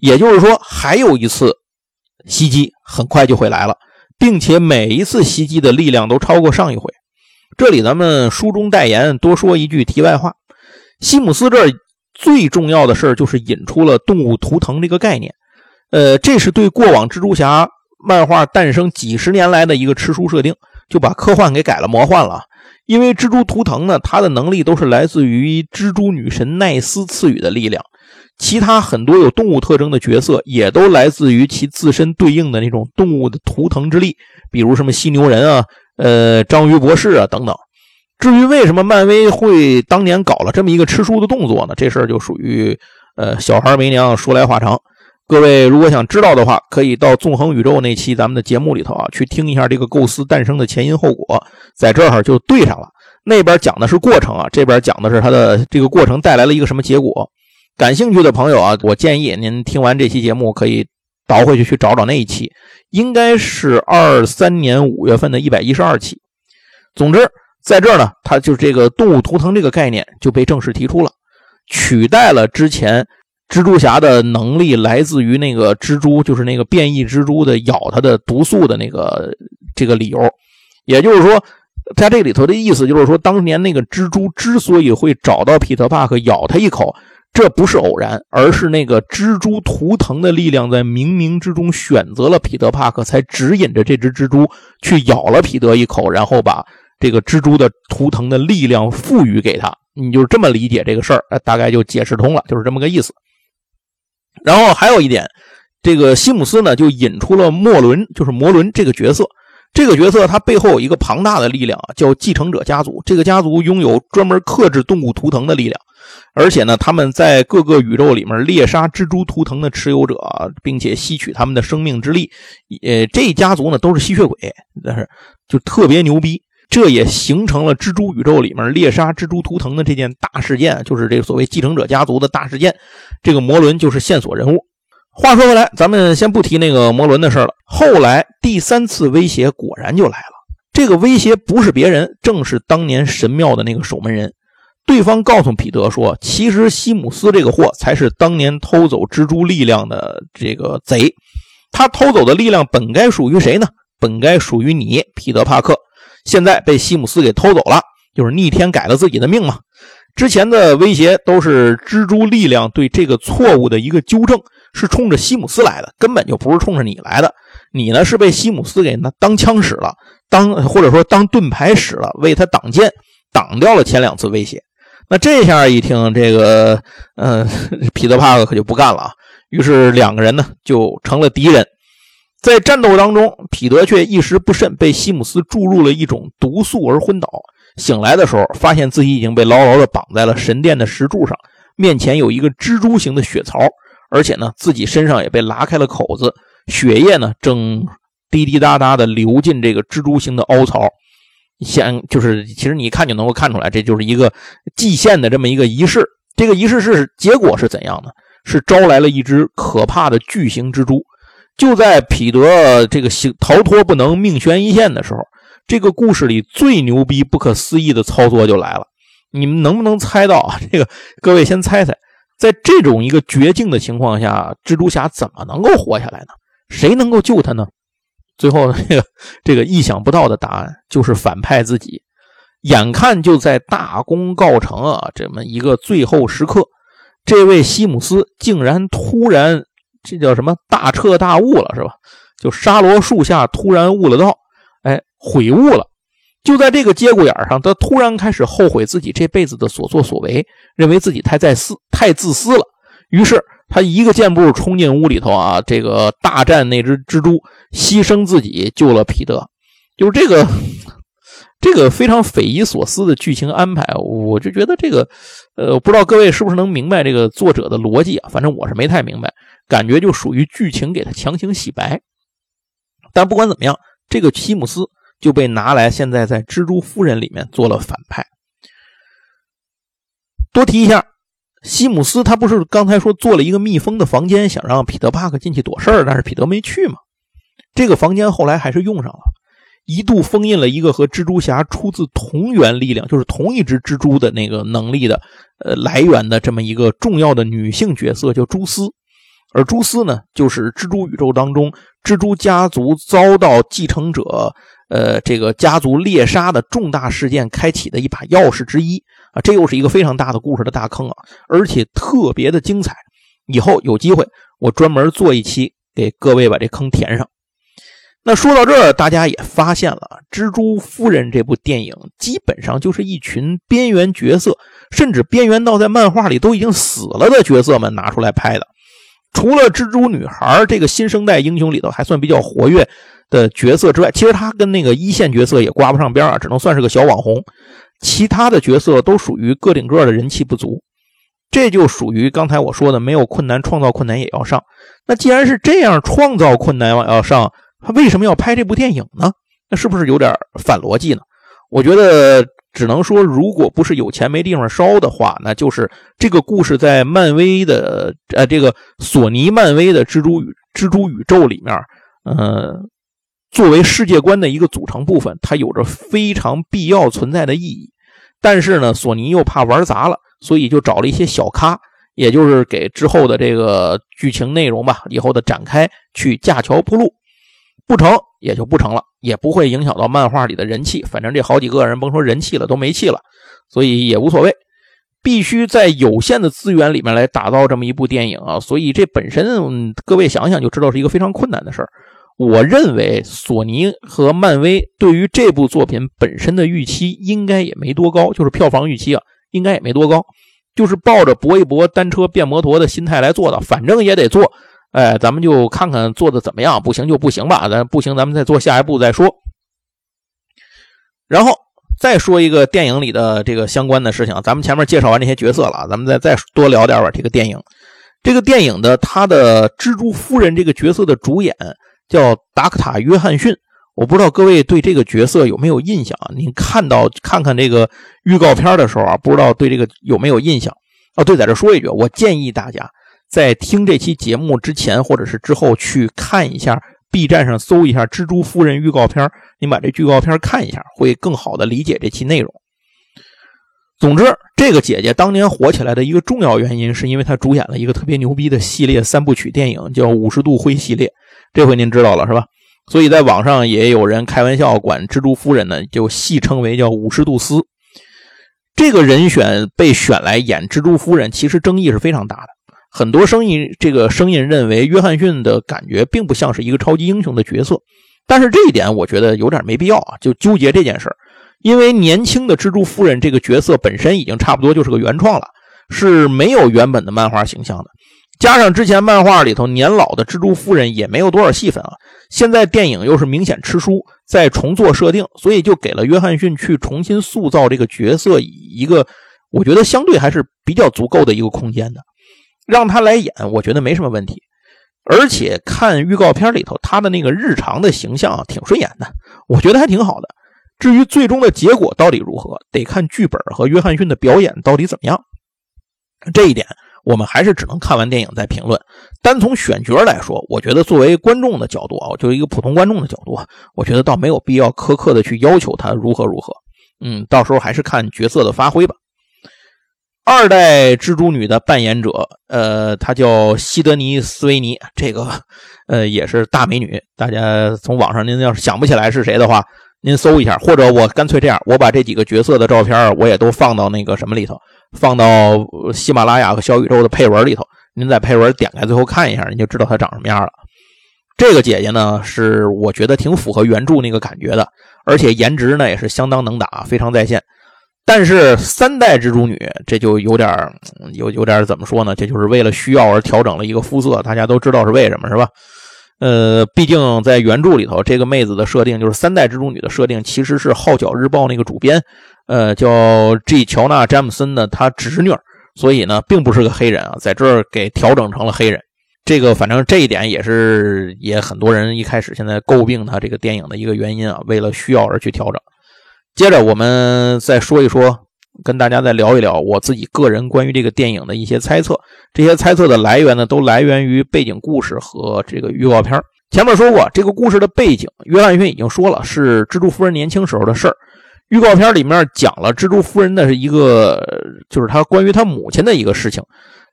也就是说，还有一次袭击很快就会来了，并且每一次袭击的力量都超过上一回。这里咱们书中代言，多说一句题外话：西姆斯这儿最重要的事就是引出了动物图腾这个概念。呃，这是对过往蜘蛛侠漫画诞生几十年来的一个吃书设定，就把科幻给改了魔幻了。因为蜘蛛图腾呢，它的能力都是来自于蜘蛛女神奈斯赐予的力量。其他很多有动物特征的角色，也都来自于其自身对应的那种动物的图腾之力，比如什么犀牛人啊、呃章鱼博士啊等等。至于为什么漫威会当年搞了这么一个吃书的动作呢？这事儿就属于呃小孩没娘说来话长。各位如果想知道的话，可以到纵横宇宙那期咱们的节目里头啊，去听一下这个构思诞生的前因后果，在这儿就对上了。那边讲的是过程啊，这边讲的是它的这个过程带来了一个什么结果。感兴趣的朋友啊，我建议您听完这期节目，可以倒回去去找找那一期，应该是二三年五月份的一百一十二期。总之，在这儿呢，它就是这个动物图腾这个概念就被正式提出了，取代了之前蜘蛛侠的能力来自于那个蜘蛛，就是那个变异蜘蛛的咬它的毒素的那个这个理由。也就是说，在这里头的意思就是说，当年那个蜘蛛之所以会找到皮特帕克咬他一口。这不是偶然，而是那个蜘蛛图腾的力量在冥冥之中选择了彼得·帕克，才指引着这只蜘蛛去咬了彼得一口，然后把这个蜘蛛的图腾的力量赋予给他。你就这么理解这个事儿，大概就解释通了，就是这么个意思。然后还有一点，这个西姆斯呢就引出了莫伦，就是摩伦这个角色。这个角色他背后有一个庞大的力量啊，叫继承者家族。这个家族拥有专门克制动物图腾的力量。而且呢，他们在各个宇宙里面猎杀蜘蛛图腾的持有者，并且吸取他们的生命之力。呃，这一家族呢都是吸血鬼，但是就特别牛逼。这也形成了蜘蛛宇宙里面猎杀蜘蛛图腾的这件大事件，就是这个所谓继承者家族的大事件。这个摩伦就是线索人物。话说回来，咱们先不提那个摩伦的事了。后来第三次威胁果然就来了。这个威胁不是别人，正是当年神庙的那个守门人。对方告诉彼得说：“其实西姆斯这个货才是当年偷走蜘蛛力量的这个贼，他偷走的力量本该属于谁呢？本该属于你，彼得·帕克。现在被西姆斯给偷走了，就是逆天改了自己的命嘛。之前的威胁都是蜘蛛力量对这个错误的一个纠正，是冲着西姆斯来的，根本就不是冲着你来的。你呢是被西姆斯给那当枪使了，当或者说当盾牌使了，为他挡箭，挡掉了前两次威胁。”那这下一听，这个，嗯，彼得帕克可就不干了啊。于是两个人呢就成了敌人。在战斗当中，彼得却一时不慎被西姆斯注入了一种毒素而昏倒。醒来的时候，发现自己已经被牢牢地绑在了神殿的石柱上，面前有一个蜘蛛形的血槽，而且呢，自己身上也被拉开了口子，血液呢正滴滴答答地流进这个蜘蛛形的凹槽。先就是，其实你一看就能够看出来，这就是一个祭献的这么一个仪式。这个仪式是结果是怎样的？是招来了一只可怕的巨型蜘蛛。就在彼得这个行逃脱不能、命悬一线的时候，这个故事里最牛逼、不可思议的操作就来了。你们能不能猜到啊？这个各位先猜猜，在这种一个绝境的情况下，蜘蛛侠怎么能够活下来呢？谁能够救他呢？最后，这个这个意想不到的答案就是反派自己。眼看就在大功告成啊，这么一个最后时刻，这位西姆斯竟然突然，这叫什么大彻大悟了，是吧？就沙罗树下突然悟了道，哎，悔悟了。就在这个节骨眼上，他突然开始后悔自己这辈子的所作所为，认为自己太在私、太自私了。于是。他一个箭步冲进屋里头啊，这个大战那只蜘蛛，牺牲自己救了彼得，就是这个这个非常匪夷所思的剧情安排，我就觉得这个，呃，不知道各位是不是能明白这个作者的逻辑啊？反正我是没太明白，感觉就属于剧情给他强行洗白。但不管怎么样，这个西姆斯就被拿来现在在蜘蛛夫人里面做了反派。多提一下。西姆斯他不是刚才说做了一个密封的房间，想让彼得·帕克进去躲事儿，但是彼得没去吗？这个房间后来还是用上了，一度封印了一个和蜘蛛侠出自同源力量，就是同一只蜘蛛的那个能力的呃来源的这么一个重要的女性角色，叫蛛丝。而蛛丝呢，就是蜘蛛宇宙当中蜘蛛家族遭到继承者呃这个家族猎杀的重大事件开启的一把钥匙之一啊，这又是一个非常大的故事的大坑啊，而且特别的精彩。以后有机会我专门做一期给各位把这坑填上。那说到这儿，大家也发现了，《蜘蛛夫人》这部电影基本上就是一群边缘角色，甚至边缘到在漫画里都已经死了的角色们拿出来拍的。除了蜘蛛女孩这个新生代英雄里头还算比较活跃的角色之外，其实她跟那个一线角色也挂不上边啊，只能算是个小网红。其他的角色都属于个顶个的人气不足，这就属于刚才我说的没有困难，创造困难也要上。那既然是这样，创造困难要上。他为什么要拍这部电影呢？那是不是有点反逻辑呢？我觉得只能说，如果不是有钱没地方烧的话，那就是这个故事在漫威的呃这个索尼漫威的蜘蛛宇蜘蛛宇宙里面，呃，作为世界观的一个组成部分，它有着非常必要存在的意义。但是呢，索尼又怕玩砸了，所以就找了一些小咖，也就是给之后的这个剧情内容吧，以后的展开去架桥铺路。不成也就不成了，也不会影响到漫画里的人气。反正这好几个人甭说人气了，都没气了，所以也无所谓。必须在有限的资源里面来打造这么一部电影啊！所以这本身各位想想就知道是一个非常困难的事儿。我认为索尼和漫威对于这部作品本身的预期应该也没多高，就是票房预期啊，应该也没多高，就是抱着搏一搏、单车变摩托的心态来做的，反正也得做。哎，咱们就看看做的怎么样，不行就不行吧，咱不行咱们再做下一步再说。然后再说一个电影里的这个相关的事情，咱们前面介绍完这些角色了，咱们再再多聊点吧。这个电影，这个电影的他的蜘蛛夫人这个角色的主演叫达克塔·约翰逊，我不知道各位对这个角色有没有印象啊？您看到看看这个预告片的时候啊，不知道对这个有没有印象？哦，对，在这说一句，我建议大家。在听这期节目之前，或者是之后，去看一下 B 站上搜一下《蜘蛛夫人》预告片，你把这预告片看一下，会更好的理解这期内容。总之，这个姐姐当年火起来的一个重要原因，是因为她主演了一个特别牛逼的系列三部曲电影，叫《五十度灰》系列。这回您知道了是吧？所以在网上也有人开玩笑，管蜘蛛夫人呢，就戏称为叫“五十度丝”。这个人选被选来演蜘蛛夫人，其实争议是非常大的。很多声音，这个声音认为约翰逊的感觉并不像是一个超级英雄的角色，但是这一点我觉得有点没必要啊，就纠结这件事儿，因为年轻的蜘蛛夫人这个角色本身已经差不多就是个原创了，是没有原本的漫画形象的，加上之前漫画里头年老的蜘蛛夫人也没有多少戏份啊，现在电影又是明显吃书，在重做设定，所以就给了约翰逊去重新塑造这个角色一个我觉得相对还是比较足够的一个空间的。让他来演，我觉得没什么问题。而且看预告片里头，他的那个日常的形象挺顺眼的，我觉得还挺好的。至于最终的结果到底如何，得看剧本和约翰逊的表演到底怎么样。这一点我们还是只能看完电影再评论。单从选角来说，我觉得作为观众的角度啊，就一个普通观众的角度，我觉得倒没有必要苛刻的去要求他如何如何。嗯，到时候还是看角色的发挥吧。二代蜘蛛女的扮演者，呃，她叫西德尼·斯维尼，这个，呃，也是大美女。大家从网上您要是想不起来是谁的话，您搜一下，或者我干脆这样，我把这几个角色的照片我也都放到那个什么里头，放到喜马拉雅和小宇宙的配文里头。您在配文点开最后看一下，您就知道她长什么样了。这个姐姐呢，是我觉得挺符合原著那个感觉的，而且颜值呢也是相当能打，非常在线。但是三代蜘蛛女这就有点有有点怎么说呢？这就是为了需要而调整了一个肤色，大家都知道是为什么，是吧？呃，毕竟在原著里头，这个妹子的设定就是三代蜘蛛女的设定，其实是《号角日报》那个主编，呃，叫 G 乔纳詹姆森的她侄女，所以呢，并不是个黑人啊，在这儿给调整成了黑人。这个反正这一点也是也很多人一开始现在诟病他这个电影的一个原因啊，为了需要而去调整。接着我们再说一说，跟大家再聊一聊我自己个人关于这个电影的一些猜测。这些猜测的来源呢，都来源于背景故事和这个预告片。前面说过，这个故事的背景，约翰逊已经说了，是蜘蛛夫人年轻时候的事儿。预告片里面讲了蜘蛛夫人的一个，就是他关于他母亲的一个事情。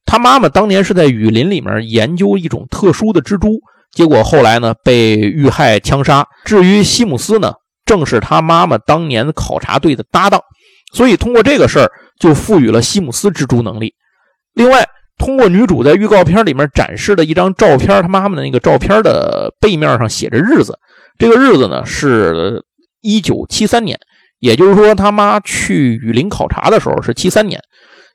他妈妈当年是在雨林里面研究一种特殊的蜘蛛，结果后来呢被遇害枪杀。至于西姆斯呢，正是他妈妈当年考察队的搭档，所以通过这个事儿就赋予了西姆斯蜘蛛能力。另外，通过女主在预告片里面展示的一张照片，他妈妈的那个照片的背面上写着日子，这个日子呢是一九七三年，也就是说他妈去雨林考察的时候是七三年。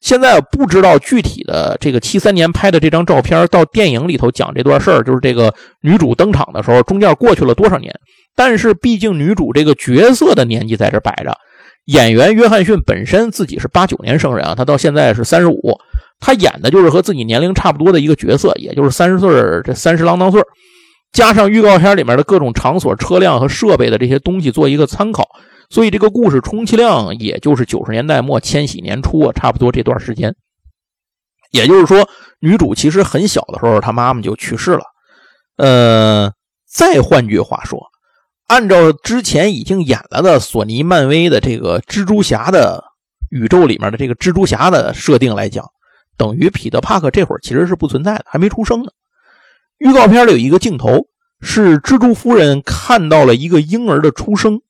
现在不知道具体的这个七三年拍的这张照片，到电影里头讲这段事儿，就是这个女主登场的时候，中间过去了多少年？但是毕竟女主这个角色的年纪在这摆着，演员约翰逊本身自己是八九年生人啊，他到现在是三十五，他演的就是和自己年龄差不多的一个角色，也就是三十岁这三十郎当岁加上预告片里面的各种场所、车辆和设备的这些东西做一个参考。所以这个故事充其量也就是九十年代末、千禧年初啊，差不多这段时间。也就是说，女主其实很小的时候，她妈妈就去世了。呃，再换句话说，按照之前已经演了的索尼、漫威的这个蜘蛛侠的宇宙里面的这个蜘蛛侠的设定来讲，等于彼得·帕克这会儿其实是不存在的，还没出生呢。预告片里有一个镜头，是蜘蛛夫人看到了一个婴儿的出生。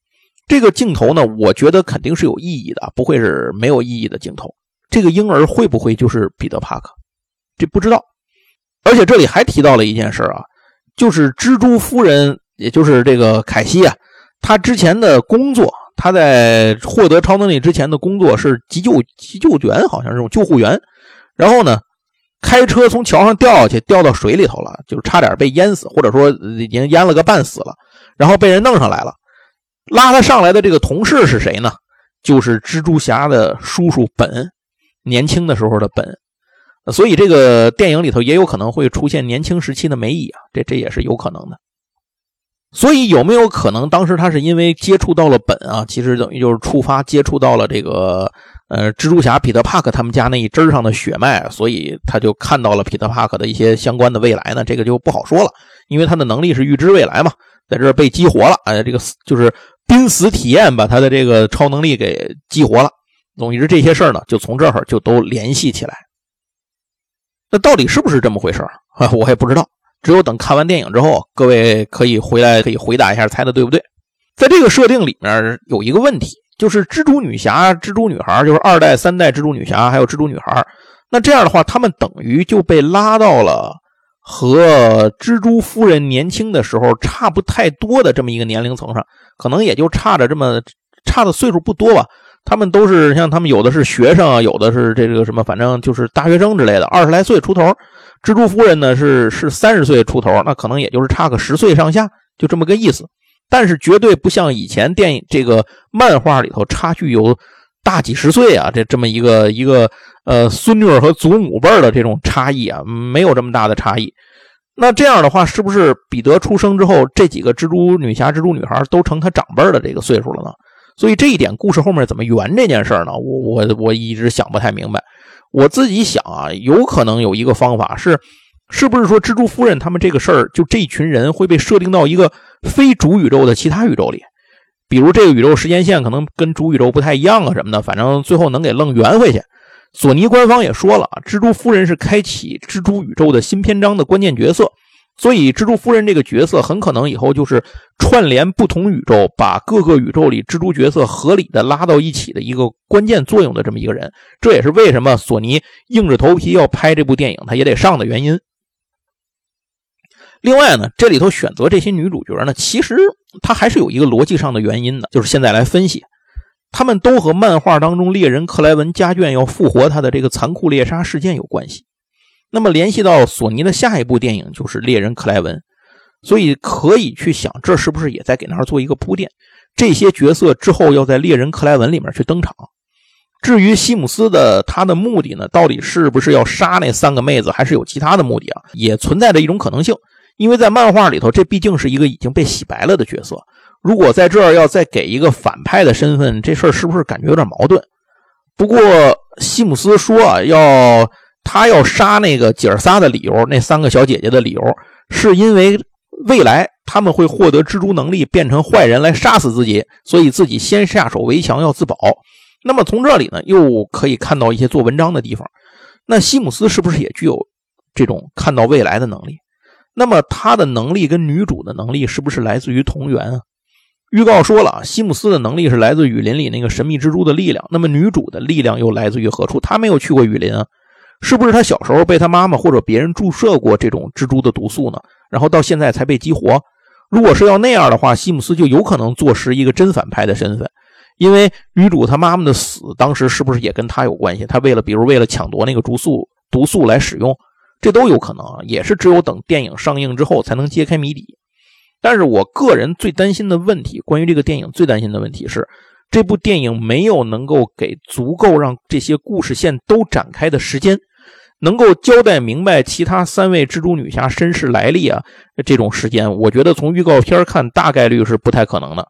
这个镜头呢，我觉得肯定是有意义的，不会是没有意义的镜头。这个婴儿会不会就是彼得·帕克？这不知道。而且这里还提到了一件事啊，就是蜘蛛夫人，也就是这个凯西啊，他之前的工作，他在获得超能力之前的工作是急救急救员，好像是种救护员。然后呢，开车从桥上掉下去，掉到水里头了，就差点被淹死，或者说已经淹了个半死了，然后被人弄上来了。拉他上来的这个同事是谁呢？就是蜘蛛侠的叔叔本，年轻的时候的本。所以这个电影里头也有可能会出现年轻时期的梅姨啊，这这也是有可能的。所以有没有可能当时他是因为接触到了本啊？其实等于就是触发接触到了这个呃蜘蛛侠彼得帕克他们家那一支上的血脉，所以他就看到了彼得帕克的一些相关的未来呢？这个就不好说了，因为他的能力是预知未来嘛，在这被激活了，哎，这个就是。濒死体验把他的这个超能力给激活了，总之这些事儿呢，就从这儿就都联系起来。那到底是不是这么回事啊？我也不知道，只有等看完电影之后，各位可以回来可以回答一下，猜的对不对？在这个设定里面有一个问题，就是蜘蛛女侠、蜘蛛女孩，就是二代、三代蜘蛛女侠，还有蜘蛛女孩，那这样的话，他们等于就被拉到了。和蜘蛛夫人年轻的时候差不太多的这么一个年龄层上，可能也就差着这么差的岁数不多吧。他们都是像他们有的是学生，有的是这个什么，反正就是大学生之类的，二十来岁出头。蜘蛛夫人呢是是三十岁出头，那可能也就是差个十岁上下，就这么个意思。但是绝对不像以前电影这个漫画里头差距有大几十岁啊，这这么一个一个。呃，孙女儿和祖母辈儿的这种差异啊，没有这么大的差异。那这样的话，是不是彼得出生之后，这几个蜘蛛女侠、蜘蛛女孩都成他长辈的这个岁数了呢？所以这一点，故事后面怎么圆这件事呢？我我我一直想不太明白。我自己想啊，有可能有一个方法是，是不是说蜘蛛夫人他们这个事儿，就这群人会被设定到一个非主宇宙的其他宇宙里？比如这个宇宙时间线可能跟主宇宙不太一样啊什么的，反正最后能给愣圆回去。索尼官方也说了，蜘蛛夫人是开启蜘蛛宇宙的新篇章的关键角色，所以蜘蛛夫人这个角色很可能以后就是串联不同宇宙，把各个宇宙里蜘蛛角色合理的拉到一起的一个关键作用的这么一个人。这也是为什么索尼硬着头皮要拍这部电影，他也得上的原因。另外呢，这里头选择这些女主角呢，其实它还是有一个逻辑上的原因的，就是现在来分析。他们都和漫画当中猎人克莱文家眷要复活他的这个残酷猎杀事件有关系。那么联系到索尼的下一部电影就是猎人克莱文，所以可以去想，这是不是也在给那儿做一个铺垫？这些角色之后要在猎人克莱文里面去登场。至于西姆斯的他的目的呢，到底是不是要杀那三个妹子，还是有其他的目的啊？也存在着一种可能性，因为在漫画里头，这毕竟是一个已经被洗白了的角色。如果在这儿要再给一个反派的身份，这事儿是不是感觉有点矛盾？不过西姆斯说啊，要他要杀那个姐儿仨的理由，那三个小姐姐的理由，是因为未来他们会获得蜘蛛能力，变成坏人来杀死自己，所以自己先下手为强，要自保。那么从这里呢，又可以看到一些做文章的地方。那西姆斯是不是也具有这种看到未来的能力？那么他的能力跟女主的能力是不是来自于同源啊？预告说了，西姆斯的能力是来自雨林里那个神秘蜘蛛的力量。那么女主的力量又来自于何处？她没有去过雨林啊，是不是他小时候被他妈妈或者别人注射过这种蜘蛛的毒素呢？然后到现在才被激活？如果是要那样的话，西姆斯就有可能坐实一个真反派的身份，因为女主她妈妈的死当时是不是也跟他有关系？他为了比如为了抢夺那个毒素毒素来使用？这都有可能啊，也是只有等电影上映之后才能揭开谜底。但是我个人最担心的问题，关于这个电影最担心的问题是，这部电影没有能够给足够让这些故事线都展开的时间，能够交代明白其他三位蜘蛛女侠身世来历啊，这种时间，我觉得从预告片看，大概率是不太可能的。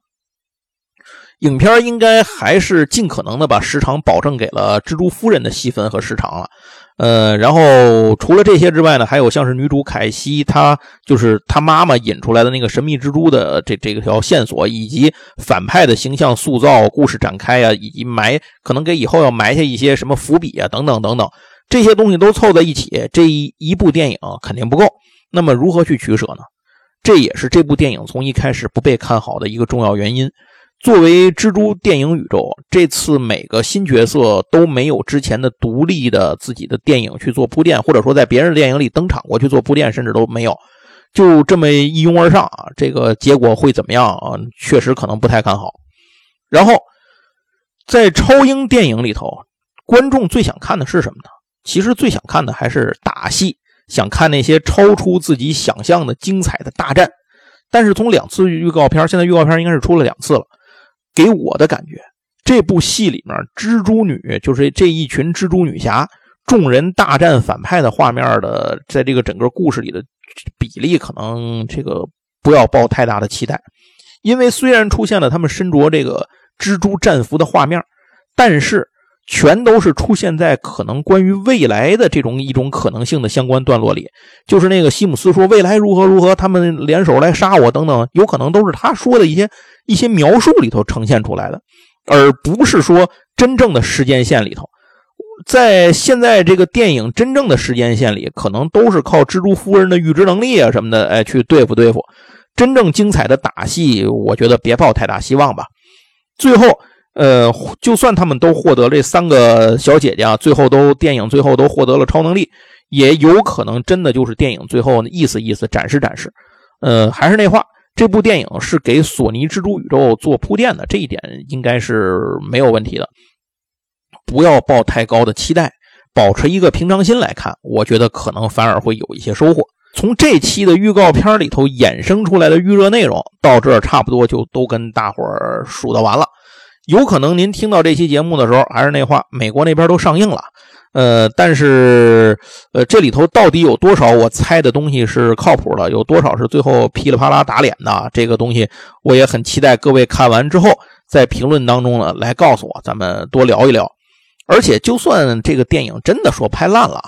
影片应该还是尽可能的把时长保证给了蜘蛛夫人的戏份和时长了。呃，然后除了这些之外呢，还有像是女主凯西，她就是她妈妈引出来的那个神秘蜘蛛的这这条线索，以及反派的形象塑造、故事展开啊，以及埋可能给以后要埋下一些什么伏笔啊，等等等等，这些东西都凑在一起，这一一部电影肯定不够。那么如何去取舍呢？这也是这部电影从一开始不被看好的一个重要原因。作为蜘蛛电影宇宙，这次每个新角色都没有之前的独立的自己的电影去做铺垫，或者说在别人的电影里登场过去做铺垫，甚至都没有，就这么一拥而上啊！这个结果会怎么样啊？确实可能不太看好。然后，在超英电影里头，观众最想看的是什么呢？其实最想看的还是打戏，想看那些超出自己想象的精彩的大战。但是从两次预告片，现在预告片应该是出了两次了。给我的感觉，这部戏里面蜘蛛女就是这一群蜘蛛女侠，众人大战反派的画面的，在这个整个故事里的比例，可能这个不要抱太大的期待，因为虽然出现了他们身着这个蜘蛛战服的画面，但是全都是出现在可能关于未来的这种一种可能性的相关段落里，就是那个西姆斯说未来如何如何，他们联手来杀我等等，有可能都是他说的一些。一些描述里头呈现出来的，而不是说真正的时间线里头。在现在这个电影真正的时间线里，可能都是靠蜘蛛夫人的预知能力啊什么的，哎，去对付对付。真正精彩的打戏，我觉得别抱太大希望吧。最后，呃，就算他们都获得这三个小姐姐啊，最后都电影最后都获得了超能力，也有可能真的就是电影最后意思意思展示展示。呃，还是那话。这部电影是给索尼蜘蛛宇宙做铺垫的，这一点应该是没有问题的。不要抱太高的期待，保持一个平常心来看，我觉得可能反而会有一些收获。从这期的预告片里头衍生出来的预热内容，到这差不多就都跟大伙儿数到完了。有可能您听到这期节目的时候，还是那话，美国那边都上映了。呃，但是，呃，这里头到底有多少我猜的东西是靠谱的，有多少是最后噼里啪啦打脸的？这个东西我也很期待各位看完之后在评论当中呢来告诉我，咱们多聊一聊。而且，就算这个电影真的说拍烂了，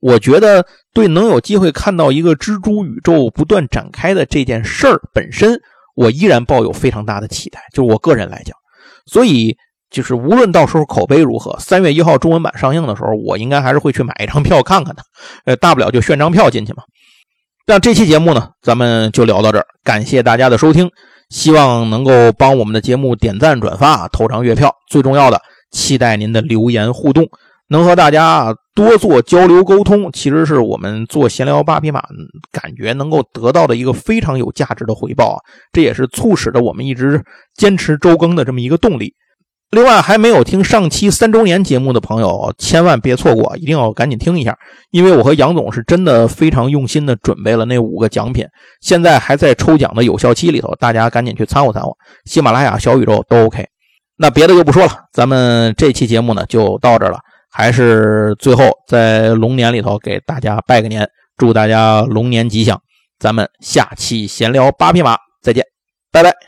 我觉得对能有机会看到一个蜘蛛宇宙不断展开的这件事儿本身，我依然抱有非常大的期待。就是我个人来讲，所以。就是无论到时候口碑如何，三月一号中文版上映的时候，我应该还是会去买一张票看看的。呃，大不了就炫张票进去嘛。那这期节目呢，咱们就聊到这儿，感谢大家的收听，希望能够帮我们的节目点赞、转发、投张月票。最重要的，期待您的留言互动，能和大家多做交流沟通，其实是我们做闲聊八匹马感觉能够得到的一个非常有价值的回报啊！这也是促使着我们一直坚持周更的这么一个动力。另外，还没有听上期三周年节目的朋友，千万别错过，一定要赶紧听一下，因为我和杨总是真的非常用心的准备了那五个奖品，现在还在抽奖的有效期里头，大家赶紧去参和参和。喜马拉雅、小宇宙都 OK。那别的就不说了，咱们这期节目呢就到这了，还是最后在龙年里头给大家拜个年，祝大家龙年吉祥。咱们下期闲聊八匹马再见，拜拜。